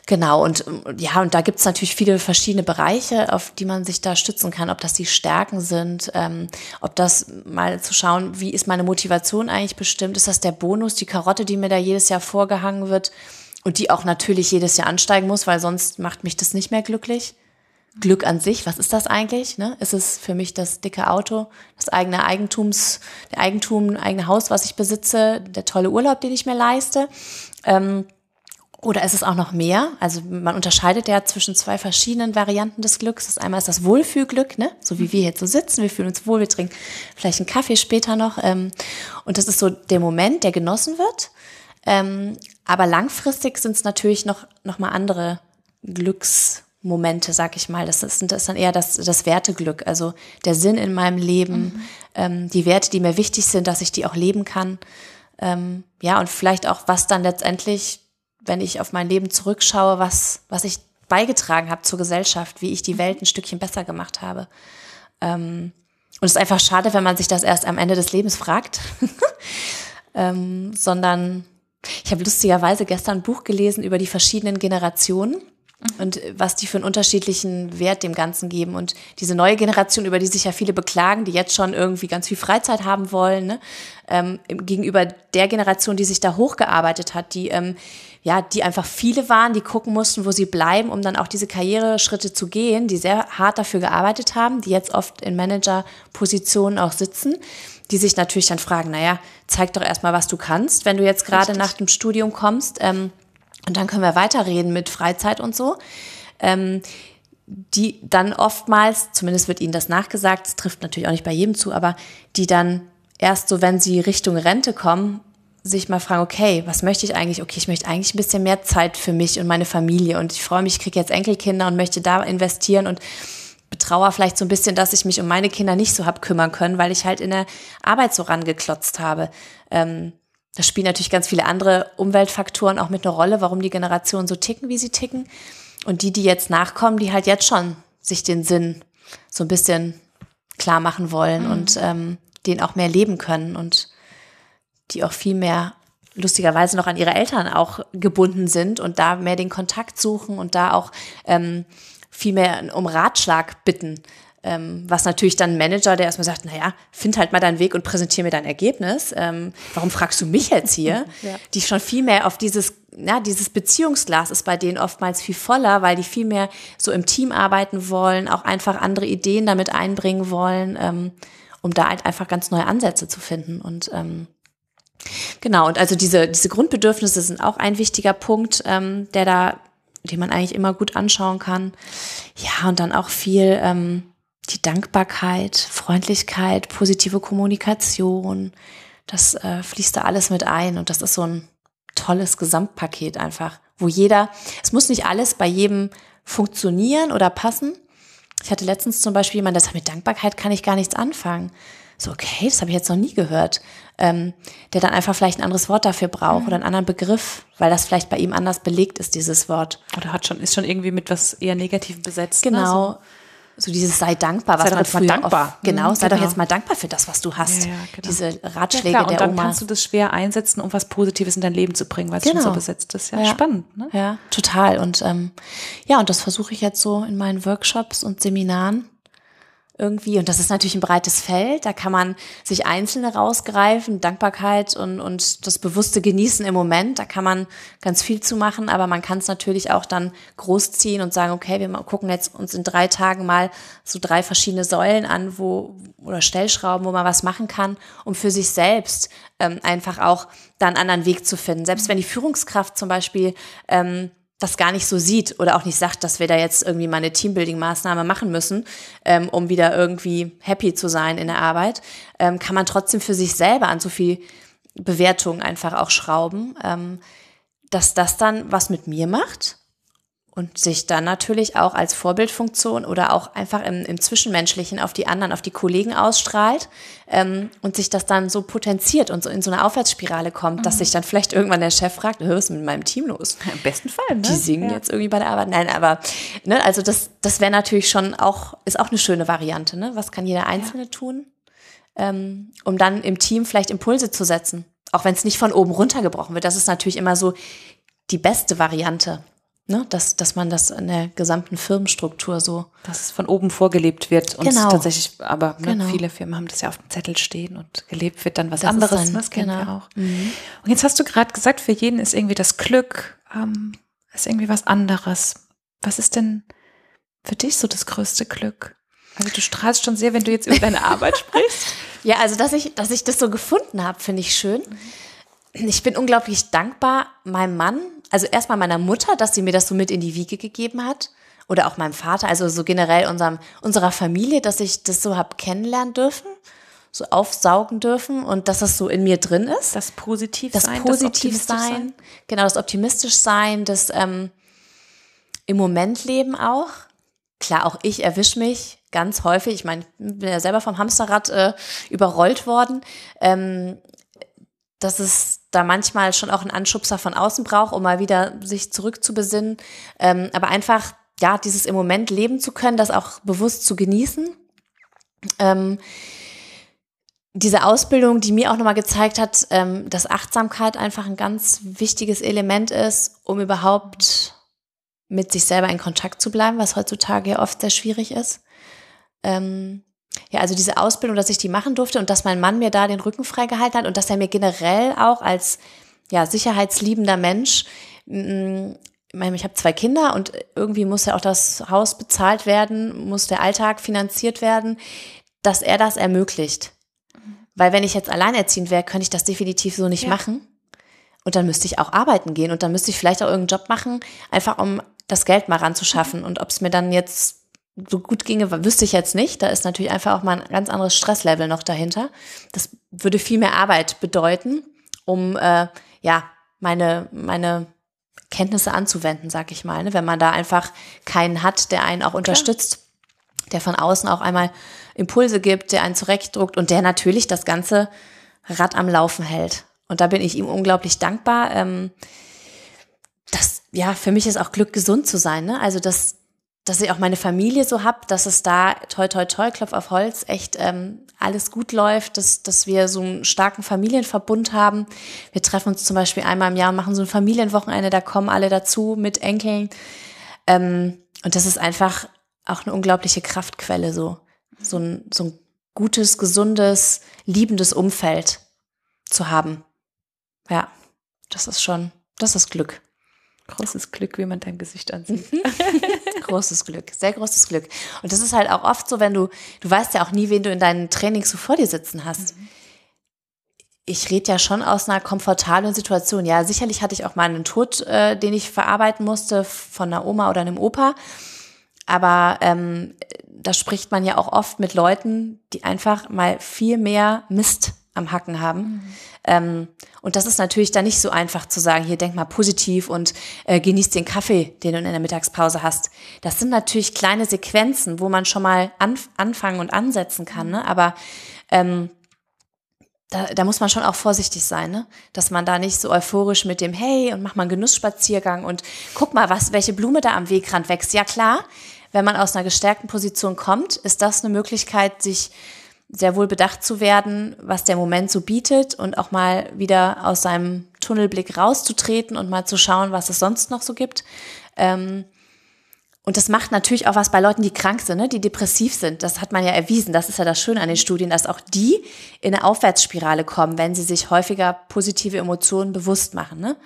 genau, und ja, und da gibt's natürlich viele verschiedene Bereiche, auf die man sich da stützen kann, ob das die Stärken sind, ähm, ob das mal zu schauen, wie ist meine Motivation eigentlich bestimmt, ist das der Bonus, die Karotte, die mir da jedes Jahr vorgehangen wird und die auch natürlich jedes Jahr ansteigen muss, weil sonst macht mich das nicht mehr glücklich. Glück an sich, was ist das eigentlich? Ne? Ist es für mich das dicke Auto, das eigene Eigentums, der Eigentum, eigene Haus, was ich besitze, der tolle Urlaub, den ich mir leiste? Ähm, oder ist es auch noch mehr? Also man unterscheidet ja zwischen zwei verschiedenen Varianten des Glücks. Das einmal ist das Wohlfühlglück, ne? so wie wir jetzt so sitzen, wir fühlen uns wohl, wir trinken vielleicht einen Kaffee später noch. Ähm, und das ist so der Moment, der genossen wird. Ähm, aber langfristig sind es natürlich noch, noch mal andere Glücks Momente, sag ich mal. Das ist, das ist dann eher das, das Werteglück, also der Sinn in meinem Leben, mhm. ähm, die Werte, die mir wichtig sind, dass ich die auch leben kann. Ähm, ja, und vielleicht auch, was dann letztendlich, wenn ich auf mein Leben zurückschaue, was, was ich beigetragen habe zur Gesellschaft, wie ich die Welt ein Stückchen besser gemacht habe. Ähm, und es ist einfach schade, wenn man sich das erst am Ende des Lebens fragt, ähm, sondern ich habe lustigerweise gestern ein Buch gelesen über die verschiedenen Generationen und was die für einen unterschiedlichen Wert dem Ganzen geben. Und diese neue Generation, über die sich ja viele beklagen, die jetzt schon irgendwie ganz viel Freizeit haben wollen, ne? ähm, gegenüber der Generation, die sich da hochgearbeitet hat, die ähm, ja, die einfach viele waren, die gucken mussten, wo sie bleiben, um dann auch diese Karriereschritte zu gehen, die sehr hart dafür gearbeitet haben, die jetzt oft in Managerpositionen auch sitzen, die sich natürlich dann fragen, naja, zeig doch erstmal, was du kannst, wenn du jetzt gerade nach dem Studium kommst. Ähm, und dann können wir weiterreden mit Freizeit und so. Ähm, die dann oftmals, zumindest wird ihnen das nachgesagt, das trifft natürlich auch nicht bei jedem zu, aber die dann erst so, wenn sie Richtung Rente kommen, sich mal fragen, okay, was möchte ich eigentlich? Okay, ich möchte eigentlich ein bisschen mehr Zeit für mich und meine Familie und ich freue mich, ich kriege jetzt Enkelkinder und möchte da investieren und betrauere vielleicht so ein bisschen, dass ich mich um meine Kinder nicht so hab kümmern können, weil ich halt in der Arbeit so rangeklotzt habe. Ähm, da spielen natürlich ganz viele andere Umweltfaktoren auch mit einer Rolle, warum die Generationen so ticken, wie sie ticken. Und die, die jetzt nachkommen, die halt jetzt schon sich den Sinn so ein bisschen klar machen wollen mhm. und ähm, den auch mehr leben können und die auch viel mehr lustigerweise noch an ihre Eltern auch gebunden sind und da mehr den Kontakt suchen und da auch ähm, viel mehr um Ratschlag bitten. Ähm, was natürlich dann ein Manager, der erstmal sagt, naja, find halt mal deinen Weg und präsentiere mir dein Ergebnis. Ähm, warum fragst du mich jetzt hier? ja. Die schon viel mehr auf dieses, ja, dieses Beziehungsglas ist bei denen oftmals viel voller, weil die viel mehr so im Team arbeiten wollen, auch einfach andere Ideen damit einbringen wollen, ähm, um da halt einfach ganz neue Ansätze zu finden. Und ähm, genau, und also diese, diese Grundbedürfnisse sind auch ein wichtiger Punkt, ähm, der da, den man eigentlich immer gut anschauen kann. Ja, und dann auch viel, ähm, die Dankbarkeit, Freundlichkeit, positive Kommunikation, das äh, fließt da alles mit ein und das ist so ein tolles Gesamtpaket einfach, wo jeder, es muss nicht alles bei jedem funktionieren oder passen. Ich hatte letztens zum Beispiel jemand, der sagt, mit Dankbarkeit kann ich gar nichts anfangen. So, okay, das habe ich jetzt noch nie gehört. Ähm, der dann einfach vielleicht ein anderes Wort dafür braucht mhm. oder einen anderen Begriff, weil das vielleicht bei ihm anders belegt ist, dieses Wort. Oder hat schon, ist schon irgendwie mit was eher Negativem besetzt. Ne? Genau. Ne? So so dieses sei dankbar, was sei man früher dankbar. Oft, genau, mhm, sei genau. doch jetzt mal dankbar für das, was du hast. Ja, ja, genau. Diese Ratschläge ja, klar, und der dann kannst du das schwer einsetzen, um was Positives in dein Leben zu bringen, weil es genau. schon so besetzt ist. Ja, ja. spannend. Ne? Ja, total. Und ähm, ja, und das versuche ich jetzt so in meinen Workshops und Seminaren irgendwie. Und das ist natürlich ein breites Feld. Da kann man sich Einzelne rausgreifen, Dankbarkeit und, und das bewusste Genießen im Moment. Da kann man ganz viel zu machen, aber man kann es natürlich auch dann großziehen und sagen, okay, wir gucken jetzt uns in drei Tagen mal so drei verschiedene Säulen an, wo, oder Stellschrauben, wo man was machen kann, um für sich selbst ähm, einfach auch da einen anderen Weg zu finden. Selbst wenn die Führungskraft zum Beispiel ähm, das gar nicht so sieht oder auch nicht sagt, dass wir da jetzt irgendwie mal eine Teambuilding-Maßnahme machen müssen, ähm, um wieder irgendwie happy zu sein in der Arbeit, ähm, kann man trotzdem für sich selber an so viel Bewertung einfach auch schrauben, ähm, dass das dann was mit mir macht und sich dann natürlich auch als Vorbildfunktion oder auch einfach im, im Zwischenmenschlichen auf die anderen, auf die Kollegen ausstrahlt ähm, und sich das dann so potenziert und so in so eine Aufwärtsspirale kommt, mhm. dass sich dann vielleicht irgendwann der Chef fragt, was ist mit meinem Team los? Im besten Fall, ne? Die singen ja. jetzt irgendwie bei der Arbeit. Nein, aber ne, also das, das wäre natürlich schon auch, ist auch eine schöne Variante. Ne? Was kann jeder Einzelne ja. tun, ähm, um dann im Team vielleicht Impulse zu setzen? Auch wenn es nicht von oben runtergebrochen wird. Das ist natürlich immer so die beste Variante ne, dass, dass man das in der gesamten Firmenstruktur so. Dass es von oben vorgelebt wird und genau. tatsächlich, aber ne, genau. viele Firmen haben das ja auf dem Zettel stehen und gelebt wird dann was das anderes. Dann, das kennen genau. wir auch. Mhm. Und jetzt hast du gerade gesagt, für jeden ist irgendwie das Glück, ähm, ist irgendwie was anderes. Was ist denn für dich so das größte Glück? Also du strahlst schon sehr, wenn du jetzt über deine Arbeit sprichst. Ja, also dass ich, dass ich das so gefunden habe, finde ich schön. Ich bin unglaublich dankbar meinem Mann also erstmal meiner Mutter, dass sie mir das so mit in die Wiege gegeben hat. Oder auch meinem Vater, also so generell unserem, unserer Familie, dass ich das so hab kennenlernen dürfen, so aufsaugen dürfen und dass das so in mir drin ist. Das positiv das sein. Positiv das sein. sein. Genau, das optimistisch sein, das ähm, im Moment leben auch. Klar, auch ich erwische mich ganz häufig. Ich meine, ich bin ja selber vom Hamsterrad äh, überrollt worden. Ähm, dass es da manchmal schon auch einen Anschubser von außen braucht, um mal wieder sich zurückzubesinnen. Ähm, aber einfach, ja, dieses im Moment leben zu können, das auch bewusst zu genießen. Ähm, diese Ausbildung, die mir auch nochmal gezeigt hat, ähm, dass Achtsamkeit einfach ein ganz wichtiges Element ist, um überhaupt mit sich selber in Kontakt zu bleiben, was heutzutage ja oft sehr schwierig ist. Ähm, ja, also diese Ausbildung, dass ich die machen durfte und dass mein Mann mir da den Rücken freigehalten hat und dass er mir generell auch als ja, sicherheitsliebender Mensch, mm, ich habe zwei Kinder und irgendwie muss ja auch das Haus bezahlt werden, muss der Alltag finanziert werden, dass er das ermöglicht. Weil wenn ich jetzt alleinerziehend wäre, könnte ich das definitiv so nicht ja. machen. Und dann müsste ich auch arbeiten gehen und dann müsste ich vielleicht auch irgendeinen Job machen, einfach um das Geld mal ranzuschaffen. Mhm. Und ob es mir dann jetzt so gut ginge, wüsste ich jetzt nicht. Da ist natürlich einfach auch mal ein ganz anderes Stresslevel noch dahinter. Das würde viel mehr Arbeit bedeuten, um äh, ja meine meine Kenntnisse anzuwenden, sag ich mal. Ne? Wenn man da einfach keinen hat, der einen auch unterstützt, Klar. der von außen auch einmal Impulse gibt, der einen zurechtdruckt und der natürlich das ganze Rad am Laufen hält. Und da bin ich ihm unglaublich dankbar. Ähm, das, ja, für mich ist auch Glück, gesund zu sein. Ne? Also, dass, dass ich auch meine Familie so hab, dass es da, toi, toi, toi, Klopf auf Holz, echt ähm, alles gut läuft, dass, dass wir so einen starken Familienverbund haben. Wir treffen uns zum Beispiel einmal im Jahr und machen so ein Familienwochenende, da kommen alle dazu mit Enkeln. Ähm, und das ist einfach auch eine unglaubliche Kraftquelle, so, so ein, so ein gutes, gesundes, liebendes Umfeld zu haben. Ja, das ist schon, das ist Glück. Großes Glück, wie man dein Gesicht ansieht. großes Glück, sehr großes Glück. Und das ist halt auch oft so, wenn du, du weißt ja auch nie, wen du in deinen Trainings so vor dir sitzen hast. Mhm. Ich rede ja schon aus einer komfortablen Situation. Ja, sicherlich hatte ich auch mal einen Tod, äh, den ich verarbeiten musste von einer Oma oder einem Opa. Aber ähm, da spricht man ja auch oft mit Leuten, die einfach mal viel mehr Mist am Hacken haben. Mhm. Ähm, und das ist natürlich dann nicht so einfach zu sagen, hier denk mal positiv und äh, genieß den Kaffee, den du in der Mittagspause hast. Das sind natürlich kleine Sequenzen, wo man schon mal anf anfangen und ansetzen kann. Ne? Aber ähm, da, da muss man schon auch vorsichtig sein, ne? dass man da nicht so euphorisch mit dem Hey und mach mal einen Genussspaziergang und guck mal, was welche Blume da am Wegrand wächst. Ja klar, wenn man aus einer gestärkten Position kommt, ist das eine Möglichkeit, sich sehr wohl bedacht zu werden, was der Moment so bietet und auch mal wieder aus seinem Tunnelblick rauszutreten und mal zu schauen, was es sonst noch so gibt. Ähm, und das macht natürlich auch was bei Leuten, die krank sind, ne, die depressiv sind. Das hat man ja erwiesen. Das ist ja das Schöne an den Studien, dass auch die in eine Aufwärtsspirale kommen, wenn sie sich häufiger positive Emotionen bewusst machen. Ne?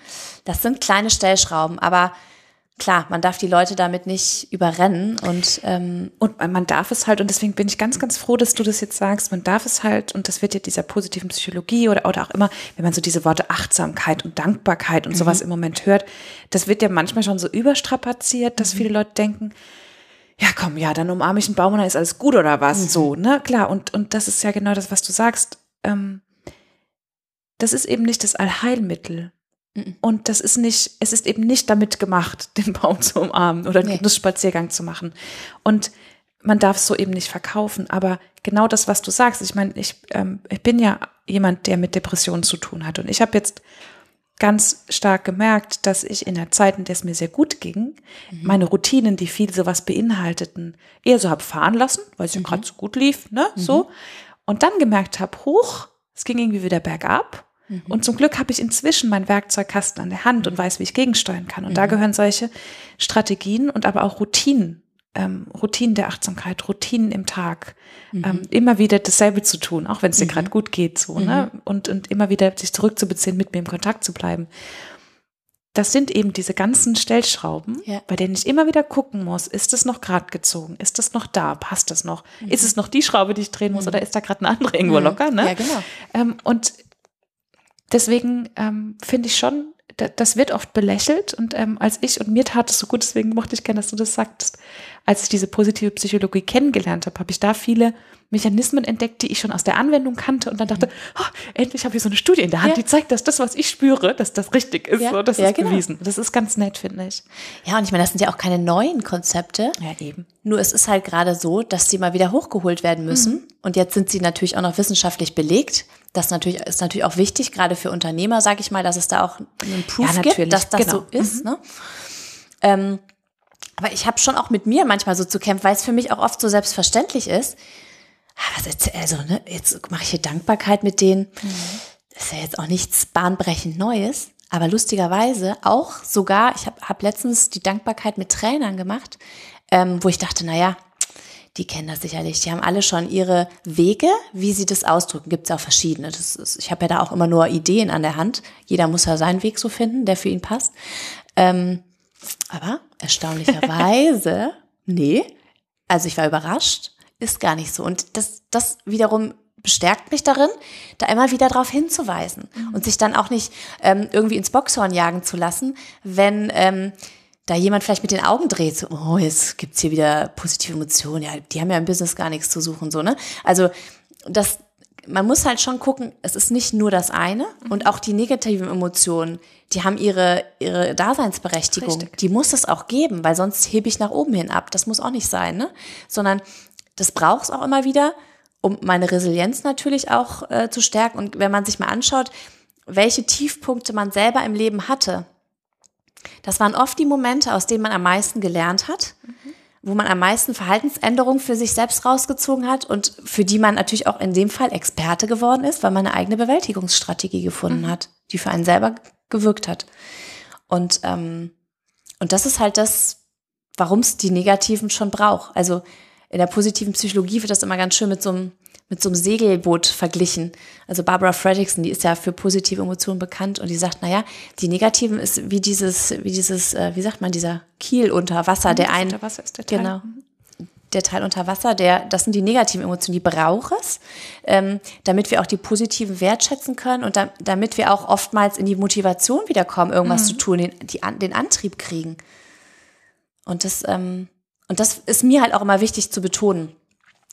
Das sind kleine Stellschrauben, aber klar, man darf die Leute damit nicht überrennen und ähm und man darf es halt und deswegen bin ich ganz ganz froh, dass du das jetzt sagst. Man darf es halt und das wird ja dieser positiven Psychologie oder oder auch immer, wenn man so diese Worte Achtsamkeit und Dankbarkeit und mhm. sowas im Moment hört, das wird ja manchmal schon so überstrapaziert, dass mhm. viele Leute denken, ja komm, ja, dann umarme ich einen Baum und dann ist alles gut oder was, mhm. so, ne, klar. Und und das ist ja genau das, was du sagst. Ähm, das ist eben nicht das Allheilmittel. Und das ist nicht, es ist eben nicht damit gemacht, den Baum zu umarmen oder einen nee. Genussspaziergang zu machen. Und man darf es so eben nicht verkaufen. Aber genau das, was du sagst, ich meine, ich, ähm, ich bin ja jemand, der mit Depressionen zu tun hat. Und ich habe jetzt ganz stark gemerkt, dass ich in der Zeit, in der es mir sehr gut ging, mhm. meine Routinen, die viel sowas beinhalteten, eher so habe fahren lassen, weil es ja mhm. gerade so gut lief, ne, mhm. so. Und dann gemerkt habe, hoch, es ging irgendwie wieder bergab Mhm. Und zum Glück habe ich inzwischen meinen Werkzeugkasten an der Hand und weiß, wie ich gegensteuern kann. Und mhm. da gehören solche Strategien und aber auch Routinen, ähm, Routinen der Achtsamkeit, Routinen im Tag, mhm. ähm, immer wieder dasselbe zu tun, auch wenn es dir mhm. gerade gut geht, so, ne? Mhm. Und, und immer wieder sich zurückzubeziehen, mit mir im Kontakt zu bleiben. Das sind eben diese ganzen Stellschrauben, ja. bei denen ich immer wieder gucken muss, ist es noch gerade gezogen? Ist es noch da? Passt das noch? Mhm. Ist es noch die Schraube, die ich drehen muss? Oder ist da gerade eine andere irgendwo locker? Ne? Ja, genau. Ähm, und deswegen ähm, finde ich schon, das wird oft belächelt. Und ähm, als ich, und mir tat es so gut, deswegen mochte ich gerne, dass du das sagst, als ich diese positive Psychologie kennengelernt habe, habe ich da viele Mechanismen entdeckt, die ich schon aus der Anwendung kannte und dann dachte, oh, endlich habe ich so eine Studie in der Hand, ja. die zeigt, dass das, was ich spüre, dass das richtig ist. Ja, so, das ja, ist genau. bewiesen. Das ist ganz nett, finde ich. Ja, und ich meine, das sind ja auch keine neuen Konzepte. Ja, eben. Nur es ist halt gerade so, dass die mal wieder hochgeholt werden müssen. Mhm. Und jetzt sind sie natürlich auch noch wissenschaftlich belegt. Das natürlich, ist natürlich auch wichtig, gerade für Unternehmer, sage ich mal, dass es da auch einen Proof gibt, dass das genau. so ist. Mhm. Ne? Ähm, aber ich habe schon auch mit mir manchmal so zu kämpfen, weil es für mich auch oft so selbstverständlich ist. Ah, was jetzt, also, ne, jetzt mache ich hier Dankbarkeit mit denen. Mhm. Das ist ja jetzt auch nichts bahnbrechend Neues. aber lustigerweise auch sogar, ich habe hab letztens die Dankbarkeit mit Trainern gemacht, ähm, wo ich dachte, naja, die kennen das sicherlich. Die haben alle schon ihre Wege, wie sie das ausdrücken. Gibt es auch verschiedene. Ist, ich habe ja da auch immer nur Ideen an der Hand. Jeder muss ja seinen Weg so finden, der für ihn passt. Ähm, aber erstaunlicherweise, nee, also ich war überrascht, ist gar nicht so. Und das, das wiederum bestärkt mich darin, da immer wieder darauf hinzuweisen mhm. und sich dann auch nicht ähm, irgendwie ins Boxhorn jagen zu lassen, wenn ähm, da jemand vielleicht mit den Augen dreht, so, oh, jetzt gibt's hier wieder positive Emotionen, ja, die haben ja im Business gar nichts zu suchen, so, ne? Also, das, man muss halt schon gucken, es ist nicht nur das eine mhm. und auch die negativen Emotionen, die haben ihre, ihre Daseinsberechtigung. Richtig. Die muss es auch geben, weil sonst hebe ich nach oben hin ab. Das muss auch nicht sein, ne? Sondern das braucht es auch immer wieder, um meine Resilienz natürlich auch äh, zu stärken. Und wenn man sich mal anschaut, welche Tiefpunkte man selber im Leben hatte, das waren oft die Momente, aus denen man am meisten gelernt hat, mhm. Wo man am meisten Verhaltensänderungen für sich selbst rausgezogen hat und für die man natürlich auch in dem Fall Experte geworden ist, weil man eine eigene Bewältigungsstrategie gefunden mhm. hat, die für einen selber gewirkt hat. Und, ähm, und das ist halt das, warum es die Negativen schon braucht. Also in der positiven Psychologie wird das immer ganz schön mit so einem mit so einem Segelboot verglichen. Also Barbara Fredrickson, die ist ja für positive Emotionen bekannt und die sagt, naja, die negativen ist wie dieses, wie dieses, äh, wie sagt man, dieser Kiel unter Wasser, der ein, unter Wasser ist der Teil. genau, der Teil unter Wasser, der, das sind die negativen Emotionen, die braucht es, ähm, damit wir auch die positiven wertschätzen können und da, damit wir auch oftmals in die Motivation wiederkommen, irgendwas mhm. zu tun, den, die, den Antrieb kriegen. Und das, ähm, und das ist mir halt auch immer wichtig zu betonen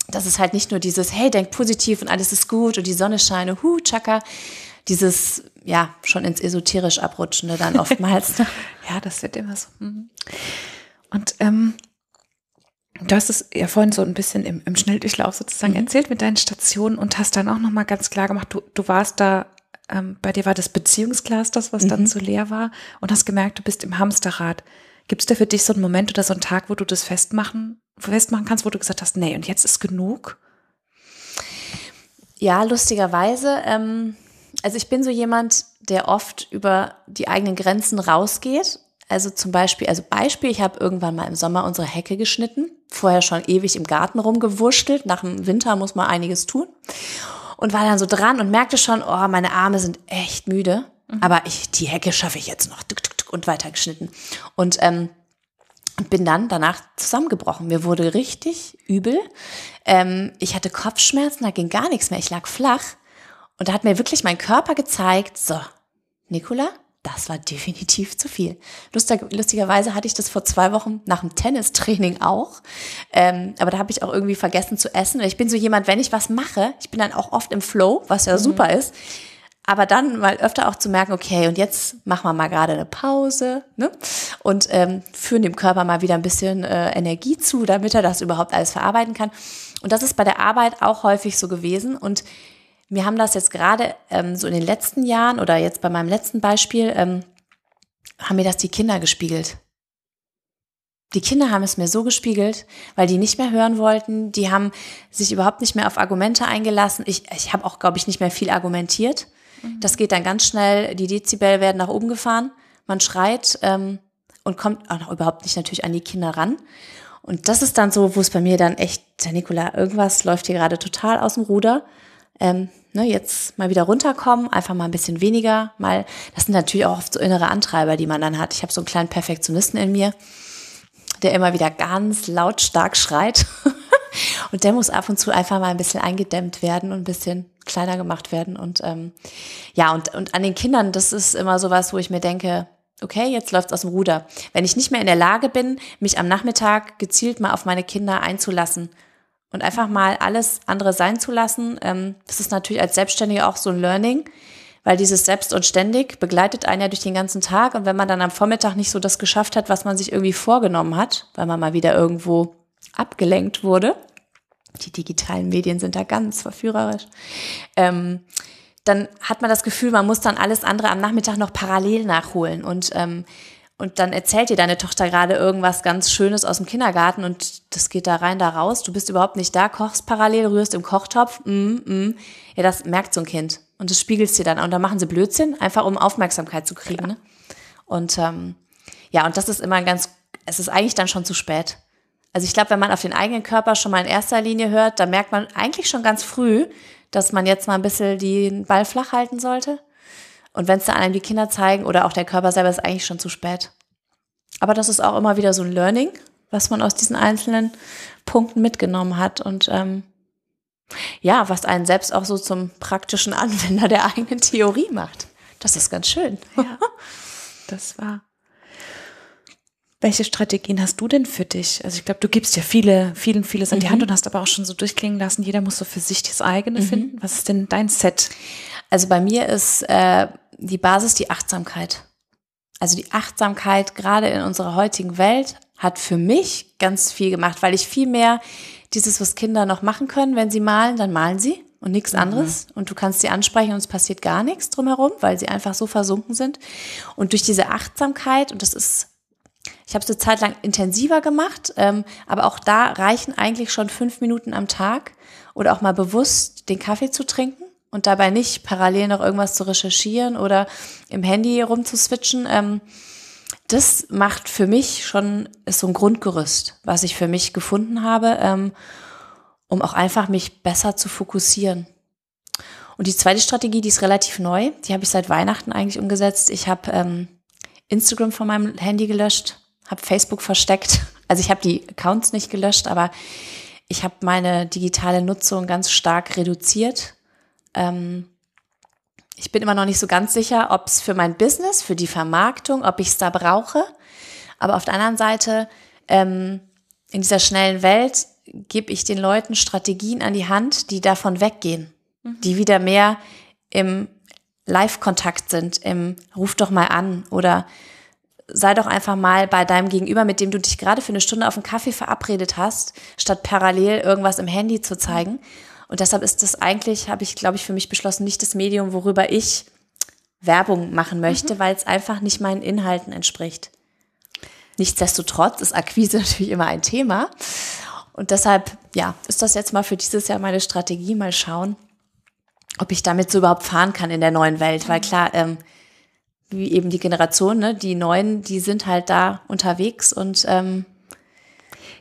dass es halt nicht nur dieses, hey, denk positiv und alles ist gut und die Sonne scheine, hu, tschakka, dieses, ja, schon ins esoterisch abrutschende dann oftmals. Ne? ja, das wird immer so. Mhm. Und ähm, du hast es ja vorhin so ein bisschen im, im Schnelldurchlauf sozusagen mhm. erzählt mit deinen Stationen und hast dann auch nochmal ganz klar gemacht, du, du warst da, ähm, bei dir war das Beziehungsglas das, was mhm. dann so leer war und hast gemerkt, du bist im Hamsterrad. Gibt es da für dich so einen Moment oder so einen Tag, wo du das festmachen festmachen kannst, wo du gesagt hast, nee, und jetzt ist genug? Ja, lustigerweise. Ähm, also ich bin so jemand, der oft über die eigenen Grenzen rausgeht. Also zum Beispiel, also Beispiel, ich habe irgendwann mal im Sommer unsere Hecke geschnitten, vorher schon ewig im Garten rumgewurschtelt. Nach dem Winter muss man einiges tun. Und war dann so dran und merkte schon, oh, meine Arme sind echt müde. Mhm. Aber ich, die Hecke schaffe ich jetzt noch. Und weiter geschnitten. Und ähm, und bin dann danach zusammengebrochen. Mir wurde richtig übel. Ähm, ich hatte Kopfschmerzen, da ging gar nichts mehr. Ich lag flach. Und da hat mir wirklich mein Körper gezeigt, so, Nicola, das war definitiv zu viel. Lustig, lustigerweise hatte ich das vor zwei Wochen nach dem Tennistraining auch. Ähm, aber da habe ich auch irgendwie vergessen zu essen. Ich bin so jemand, wenn ich was mache, ich bin dann auch oft im Flow, was ja mhm. super ist aber dann mal öfter auch zu merken, okay, und jetzt machen wir mal gerade eine Pause ne? und ähm, führen dem Körper mal wieder ein bisschen äh, Energie zu, damit er das überhaupt alles verarbeiten kann. Und das ist bei der Arbeit auch häufig so gewesen. Und mir haben das jetzt gerade ähm, so in den letzten Jahren oder jetzt bei meinem letzten Beispiel, ähm, haben mir das die Kinder gespiegelt. Die Kinder haben es mir so gespiegelt, weil die nicht mehr hören wollten. Die haben sich überhaupt nicht mehr auf Argumente eingelassen. Ich, ich habe auch, glaube ich, nicht mehr viel argumentiert. Das geht dann ganz schnell, die Dezibel werden nach oben gefahren, man schreit ähm, und kommt auch noch überhaupt nicht natürlich an die Kinder ran. Und das ist dann so, wo es bei mir dann echt, der Nikola, irgendwas läuft hier gerade total aus dem Ruder. Ähm, ne, jetzt mal wieder runterkommen, einfach mal ein bisschen weniger, mal, das sind natürlich auch oft so innere Antreiber, die man dann hat. Ich habe so einen kleinen Perfektionisten in mir, der immer wieder ganz lautstark schreit. und der muss ab und zu einfach mal ein bisschen eingedämmt werden und ein bisschen kleiner gemacht werden. Und ähm, ja, und, und an den Kindern, das ist immer so was, wo ich mir denke, okay, jetzt läuft's aus dem Ruder. Wenn ich nicht mehr in der Lage bin, mich am Nachmittag gezielt mal auf meine Kinder einzulassen und einfach mal alles andere sein zu lassen, ähm, das ist natürlich als Selbstständige auch so ein Learning, weil dieses Selbst und ständig begleitet einen ja durch den ganzen Tag. Und wenn man dann am Vormittag nicht so das geschafft hat, was man sich irgendwie vorgenommen hat, weil man mal wieder irgendwo abgelenkt wurde, die digitalen Medien sind da ganz verführerisch. Ähm, dann hat man das Gefühl, man muss dann alles andere am Nachmittag noch parallel nachholen. Und, ähm, und dann erzählt dir deine Tochter gerade irgendwas ganz Schönes aus dem Kindergarten und das geht da rein, da raus. Du bist überhaupt nicht da, kochst parallel, rührst im Kochtopf. Mm, mm. Ja, das merkt so ein Kind. Und das spiegelst dir dann. Und dann machen sie Blödsinn, einfach um Aufmerksamkeit zu kriegen. Ne? Und ähm, ja, und das ist immer ganz, es ist eigentlich dann schon zu spät. Also ich glaube, wenn man auf den eigenen Körper schon mal in erster Linie hört, dann merkt man eigentlich schon ganz früh, dass man jetzt mal ein bisschen den Ball flach halten sollte. Und wenn es dann einem die Kinder zeigen oder auch der Körper selber, ist eigentlich schon zu spät. Aber das ist auch immer wieder so ein Learning, was man aus diesen einzelnen Punkten mitgenommen hat. Und ähm, ja, was einen selbst auch so zum praktischen Anwender der eigenen Theorie macht. Das ist ganz schön. Ja, das war. Welche Strategien hast du denn für dich? Also ich glaube, du gibst ja viele, vielen, vieles an die Hand mhm. und hast aber auch schon so durchklingen lassen, jeder muss so für sich das eigene mhm. finden. Was ist denn dein Set? Also bei mir ist äh, die Basis die Achtsamkeit. Also die Achtsamkeit gerade in unserer heutigen Welt hat für mich ganz viel gemacht, weil ich viel mehr dieses, was Kinder noch machen können, wenn sie malen, dann malen sie und nichts mhm. anderes. Und du kannst sie ansprechen und es passiert gar nichts drumherum, weil sie einfach so versunken sind. Und durch diese Achtsamkeit, und das ist ich habe es eine Zeit lang intensiver gemacht, ähm, aber auch da reichen eigentlich schon fünf Minuten am Tag oder auch mal bewusst den Kaffee zu trinken und dabei nicht parallel noch irgendwas zu recherchieren oder im Handy rumzuswitchen. Ähm, das macht für mich schon, ist so ein Grundgerüst, was ich für mich gefunden habe, ähm, um auch einfach mich besser zu fokussieren. Und die zweite Strategie, die ist relativ neu, die habe ich seit Weihnachten eigentlich umgesetzt. Ich habe ähm, Instagram von meinem Handy gelöscht, habe Facebook versteckt. Also ich habe die Accounts nicht gelöscht, aber ich habe meine digitale Nutzung ganz stark reduziert. Ähm, ich bin immer noch nicht so ganz sicher, ob es für mein Business, für die Vermarktung, ob ich es da brauche. Aber auf der anderen Seite, ähm, in dieser schnellen Welt gebe ich den Leuten Strategien an die Hand, die davon weggehen, mhm. die wieder mehr im Live-Kontakt sind, im Ruf doch mal an oder sei doch einfach mal bei deinem Gegenüber, mit dem du dich gerade für eine Stunde auf einen Kaffee verabredet hast, statt parallel irgendwas im Handy zu zeigen. Und deshalb ist das eigentlich, habe ich, glaube ich, für mich beschlossen, nicht das Medium, worüber ich Werbung machen möchte, mhm. weil es einfach nicht meinen Inhalten entspricht. Nichtsdestotrotz ist Akquise natürlich immer ein Thema. Und deshalb, ja, ist das jetzt mal für dieses Jahr meine Strategie. Mal schauen, ob ich damit so überhaupt fahren kann in der neuen Welt. Weil klar, ähm, wie eben die Generation, ne, die Neuen, die sind halt da unterwegs und ähm,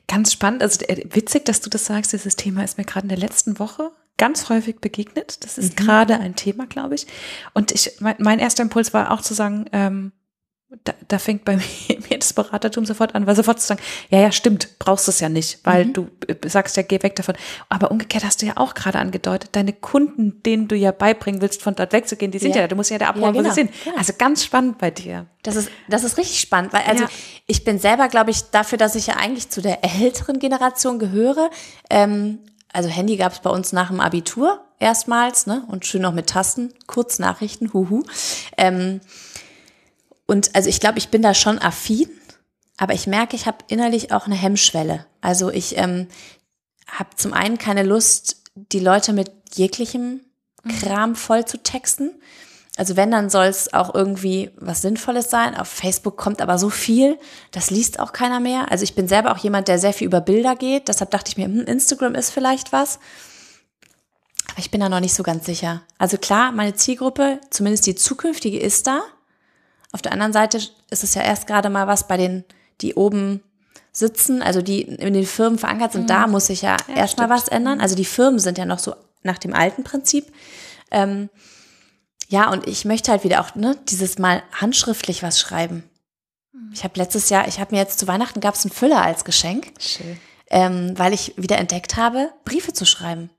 Ganz spannend, also äh, witzig, dass du das sagst. Dieses Thema ist mir gerade in der letzten Woche ganz häufig begegnet. Das ist mhm. gerade ein Thema, glaube ich. Und ich, mein, mein erster Impuls war auch zu sagen, ähm, da, da fängt bei mir das Beratertum sofort an, weil sofort zu sagen, ja, ja, stimmt, brauchst es ja nicht, weil mhm. du äh, sagst ja, geh weg davon. Aber umgekehrt hast du ja auch gerade angedeutet, deine Kunden, denen du ja beibringen willst, von dort wegzugehen, die sind ja, ja du musst ja da abholen, ja, genau. wo sie genau. sind. Genau. Also ganz spannend bei dir. Das ist, das ist richtig spannend, weil also ja. ich bin selber, glaube ich, dafür, dass ich ja eigentlich zu der älteren Generation gehöre, ähm, also Handy gab es bei uns nach dem Abitur erstmals, ne? Und schön noch mit Tasten, Kurznachrichten, huhu. Ähm, und also ich glaube, ich bin da schon affin, aber ich merke, ich habe innerlich auch eine Hemmschwelle. Also ich ähm, habe zum einen keine Lust, die Leute mit jeglichem mhm. Kram voll zu texten. Also wenn, dann soll es auch irgendwie was Sinnvolles sein. Auf Facebook kommt aber so viel, das liest auch keiner mehr. Also ich bin selber auch jemand, der sehr viel über Bilder geht. Deshalb dachte ich mir, hm, Instagram ist vielleicht was. Aber ich bin da noch nicht so ganz sicher. Also klar, meine Zielgruppe, zumindest die zukünftige, ist da. Auf der anderen Seite ist es ja erst gerade mal was bei den, die oben sitzen, also die in den Firmen verankert sind, mhm. da muss sich ja, ja erst mal was ändern. Also die Firmen sind ja noch so nach dem alten Prinzip. Ähm, ja, und ich möchte halt wieder auch ne, dieses Mal handschriftlich was schreiben. Mhm. Ich habe letztes Jahr, ich habe mir jetzt zu Weihnachten gab es einen Füller als Geschenk, Schön. Ähm, weil ich wieder entdeckt habe, Briefe zu schreiben.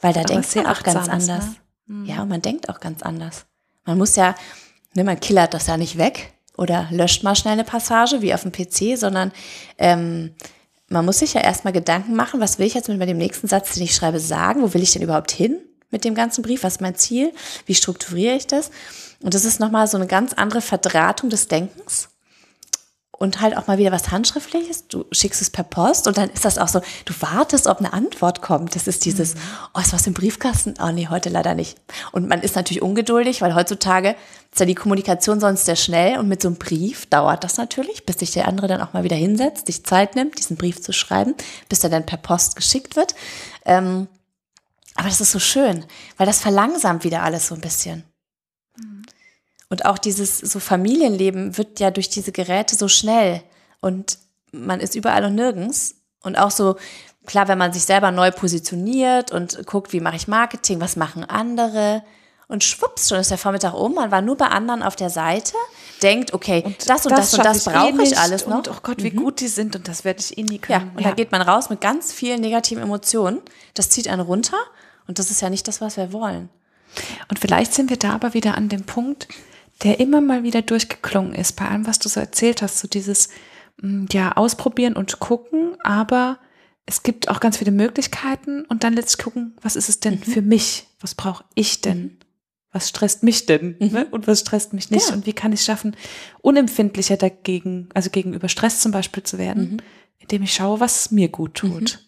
Weil da Aber denkt man auch ganz anders. Ne? Mhm. Ja, und man denkt auch ganz anders. Man muss ja, ne, man killert das ja nicht weg oder löscht mal schnell eine Passage wie auf dem PC, sondern ähm, man muss sich ja erstmal Gedanken machen, was will ich jetzt mit dem nächsten Satz, den ich schreibe, sagen? Wo will ich denn überhaupt hin mit dem ganzen Brief? Was ist mein Ziel? Wie strukturiere ich das? Und das ist nochmal so eine ganz andere Verdrahtung des Denkens und halt auch mal wieder was Handschriftliches. Du schickst es per Post und dann ist das auch so, du wartest, ob eine Antwort kommt. Das ist dieses, mhm. oh, ist was im Briefkasten? Oh nee, heute leider nicht. Und man ist natürlich ungeduldig, weil heutzutage ist ja die Kommunikation sonst sehr schnell und mit so einem Brief dauert das natürlich, bis sich der andere dann auch mal wieder hinsetzt, sich Zeit nimmt, diesen Brief zu schreiben, bis der dann per Post geschickt wird. Ähm, Aber das ist so schön, weil das verlangsamt wieder alles so ein bisschen. Und auch dieses so Familienleben wird ja durch diese Geräte so schnell und man ist überall und nirgends. Und auch so, klar, wenn man sich selber neu positioniert und guckt, wie mache ich Marketing, was machen andere. Und schwupps, schon ist der Vormittag um. Man war nur bei anderen auf der Seite, denkt, okay, und das und das, das und das brauche ich, eh ich alles noch. Und oh Gott, wie mhm. gut die sind und das werde ich eh nie können. Ja, und ja. da geht man raus mit ganz vielen negativen Emotionen. Das zieht einen runter und das ist ja nicht das, was wir wollen. Und vielleicht sind wir da aber wieder an dem Punkt, der immer mal wieder durchgeklungen ist, bei allem, was du so erzählt hast, so dieses, mm, ja, ausprobieren und gucken, aber es gibt auch ganz viele Möglichkeiten und dann letztlich gucken, was ist es denn mhm. für mich? Was brauche ich denn? Mhm. Was stresst mich denn? Mhm. Ne? Und was stresst mich nicht? Ja. Und wie kann ich es schaffen, unempfindlicher dagegen, also gegenüber Stress zum Beispiel zu werden, mhm. indem ich schaue, was mir gut tut.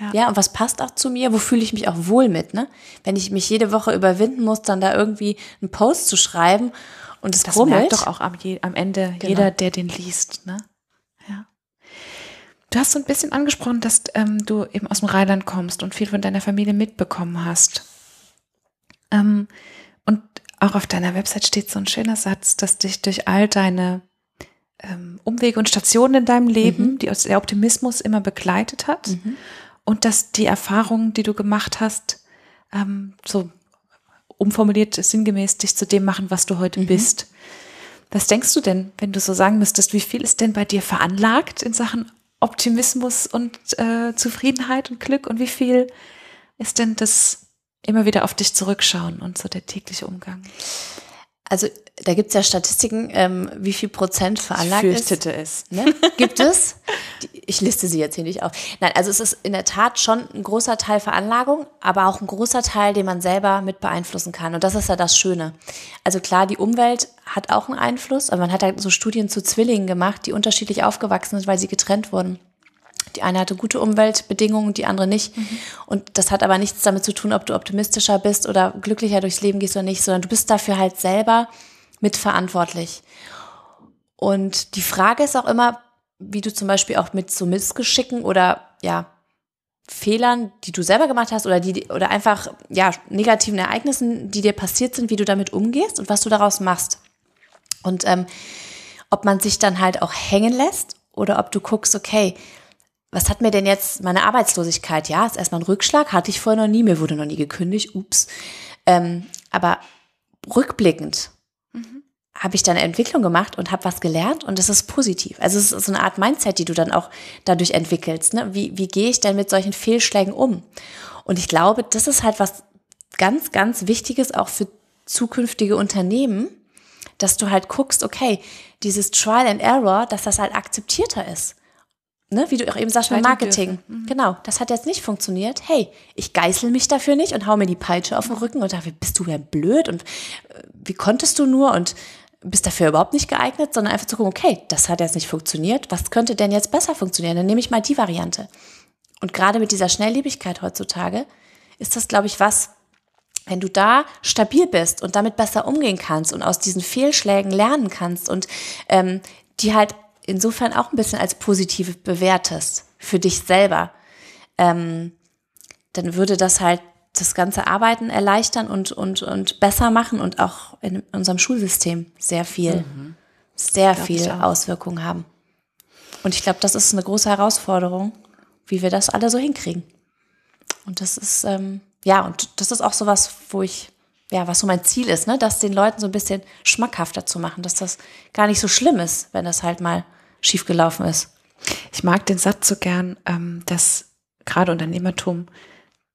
Ja. ja, und was passt auch zu mir? Wo fühle ich mich auch wohl mit? Ne? Wenn ich mich jede Woche überwinden muss, dann da irgendwie einen Post zu schreiben und es das brummelt. merkt doch auch am, am Ende genau. jeder, der den liest. Ne? Ja. Du hast so ein bisschen angesprochen, dass ähm, du eben aus dem Rheinland kommst und viel von deiner Familie mitbekommen hast. Ähm, und auch auf deiner Website steht so ein schöner Satz, dass dich durch all deine ähm, Umwege und Stationen in deinem Leben, mhm. die der Optimismus immer begleitet hat. Mhm und dass die Erfahrungen, die du gemacht hast, ähm, so umformuliert sinngemäß dich zu dem machen, was du heute mhm. bist. Was denkst du denn, wenn du so sagen müsstest, wie viel ist denn bei dir veranlagt in Sachen Optimismus und äh, Zufriedenheit und Glück und wie viel ist denn das immer wieder auf dich zurückschauen und so der tägliche Umgang? Also da gibt es ja Statistiken, ähm, wie viel Prozent veranlagt ich fürchtete ist. es. Ne? Gibt es? Ich liste sie jetzt hier nicht auf. Nein, also es ist in der Tat schon ein großer Teil Veranlagung, aber auch ein großer Teil, den man selber mit beeinflussen kann. Und das ist ja das Schöne. Also klar, die Umwelt hat auch einen Einfluss, aber man hat ja so Studien zu Zwillingen gemacht, die unterschiedlich aufgewachsen sind, weil sie getrennt wurden. Die eine hatte gute Umweltbedingungen, die andere nicht. Mhm. Und das hat aber nichts damit zu tun, ob du optimistischer bist oder glücklicher durchs Leben gehst oder nicht, sondern du bist dafür halt selber mitverantwortlich. Und die Frage ist auch immer, wie du zum Beispiel auch mit so Missgeschicken oder ja, Fehlern, die du selber gemacht hast oder die oder einfach ja negativen Ereignissen, die dir passiert sind, wie du damit umgehst und was du daraus machst. Und ähm, ob man sich dann halt auch hängen lässt oder ob du guckst, okay, was hat mir denn jetzt meine Arbeitslosigkeit? Ja, ist erstmal ein Rückschlag, hatte ich vorher noch nie, mir wurde noch nie gekündigt, ups. Ähm, aber rückblickend. Habe ich dann eine Entwicklung gemacht und habe was gelernt und das ist positiv. Also es ist so eine Art Mindset, die du dann auch dadurch entwickelst. Ne? Wie, wie gehe ich denn mit solchen Fehlschlägen um? Und ich glaube, das ist halt was ganz, ganz Wichtiges auch für zukünftige Unternehmen, dass du halt guckst, okay, dieses Trial and Error, dass das halt akzeptierter ist ne, wie du auch eben sagst, beim Marketing. Mhm. Genau, das hat jetzt nicht funktioniert. Hey, ich geißel mich dafür nicht und hau mir die Peitsche auf den Rücken und sage, bist du ja blöd und äh, wie konntest du nur und bist dafür überhaupt nicht geeignet, sondern einfach zu gucken, okay, das hat jetzt nicht funktioniert, was könnte denn jetzt besser funktionieren? Dann nehme ich mal die Variante. Und gerade mit dieser Schnelllebigkeit heutzutage ist das, glaube ich, was, wenn du da stabil bist und damit besser umgehen kannst und aus diesen Fehlschlägen lernen kannst und ähm, die halt insofern auch ein bisschen als positiv bewertest für dich selber, ähm, dann würde das halt das ganze Arbeiten erleichtern und, und, und besser machen und auch in unserem Schulsystem sehr viel, mhm. sehr viel Auswirkungen haben. Und ich glaube, das ist eine große Herausforderung, wie wir das alle so hinkriegen. Und das ist, ähm, ja, und das ist auch so was, wo ich ja, was so mein Ziel ist, ne, das den Leuten so ein bisschen schmackhafter zu machen, dass das gar nicht so schlimm ist, wenn das halt mal schiefgelaufen ist. Ich mag den Satz so gern, ähm, dass gerade Unternehmertum,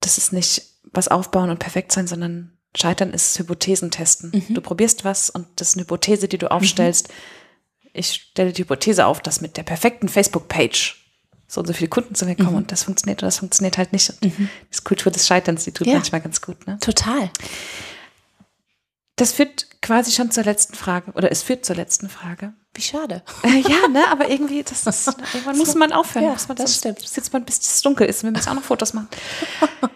das ist nicht was aufbauen und perfekt sein, sondern Scheitern ist Hypothesen testen. Mhm. Du probierst was und das ist eine Hypothese, die du aufstellst. Mhm. Ich stelle die Hypothese auf, dass mit der perfekten Facebook-Page so und so viele Kunden zu mir kommen mhm. und das funktioniert oder das funktioniert halt nicht. Und mhm. die Kultur des Scheiterns, die tut ja. manchmal ganz gut. Ne? Total. Das führt quasi schon zur letzten Frage oder es führt zur letzten Frage. Wie schade. Äh, ja, ne, aber irgendwie, das ist, irgendwann muss man aufhören. Ja, muss man das stimmt. Sitzt man, bis es dunkel ist. Wir müssen auch noch Fotos machen.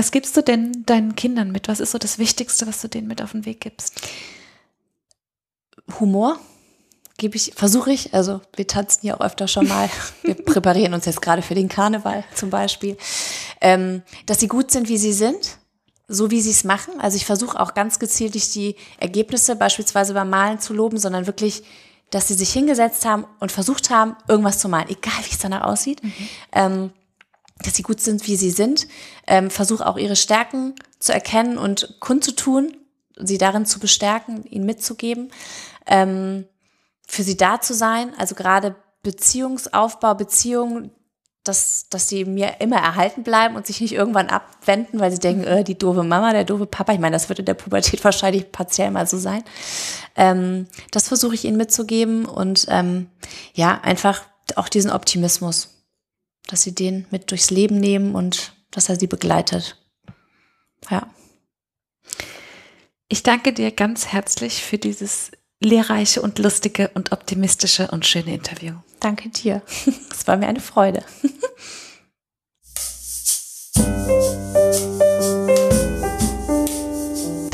Was gibst du denn deinen Kindern mit? Was ist so das Wichtigste, was du denen mit auf den Weg gibst? Humor gebe ich, versuche ich. Also wir tanzen ja auch öfter schon mal. wir präparieren uns jetzt gerade für den Karneval zum Beispiel. ähm, dass sie gut sind, wie sie sind, so wie sie es machen. Also ich versuche auch ganz gezielt nicht die Ergebnisse beispielsweise beim Malen zu loben, sondern wirklich, dass sie sich hingesetzt haben und versucht haben, irgendwas zu malen, egal wie es danach aussieht. Mhm. Ähm, dass sie gut sind, wie sie sind. Ähm, versuche auch ihre Stärken zu erkennen und kundzutun, sie darin zu bestärken, ihnen mitzugeben, ähm, für sie da zu sein. Also gerade Beziehungsaufbau, Beziehungen, dass, dass die mir immer erhalten bleiben und sich nicht irgendwann abwenden, weil sie denken, äh, die doofe Mama, der doofe Papa. Ich meine, das wird in der Pubertät wahrscheinlich partiell mal so sein. Ähm, das versuche ich ihnen mitzugeben und ähm, ja, einfach auch diesen Optimismus, dass sie den mit durchs Leben nehmen und dass er sie begleitet. Ja. Ich danke dir ganz herzlich für dieses lehrreiche und lustige und optimistische und schöne Interview. Danke dir. Es war mir eine Freude.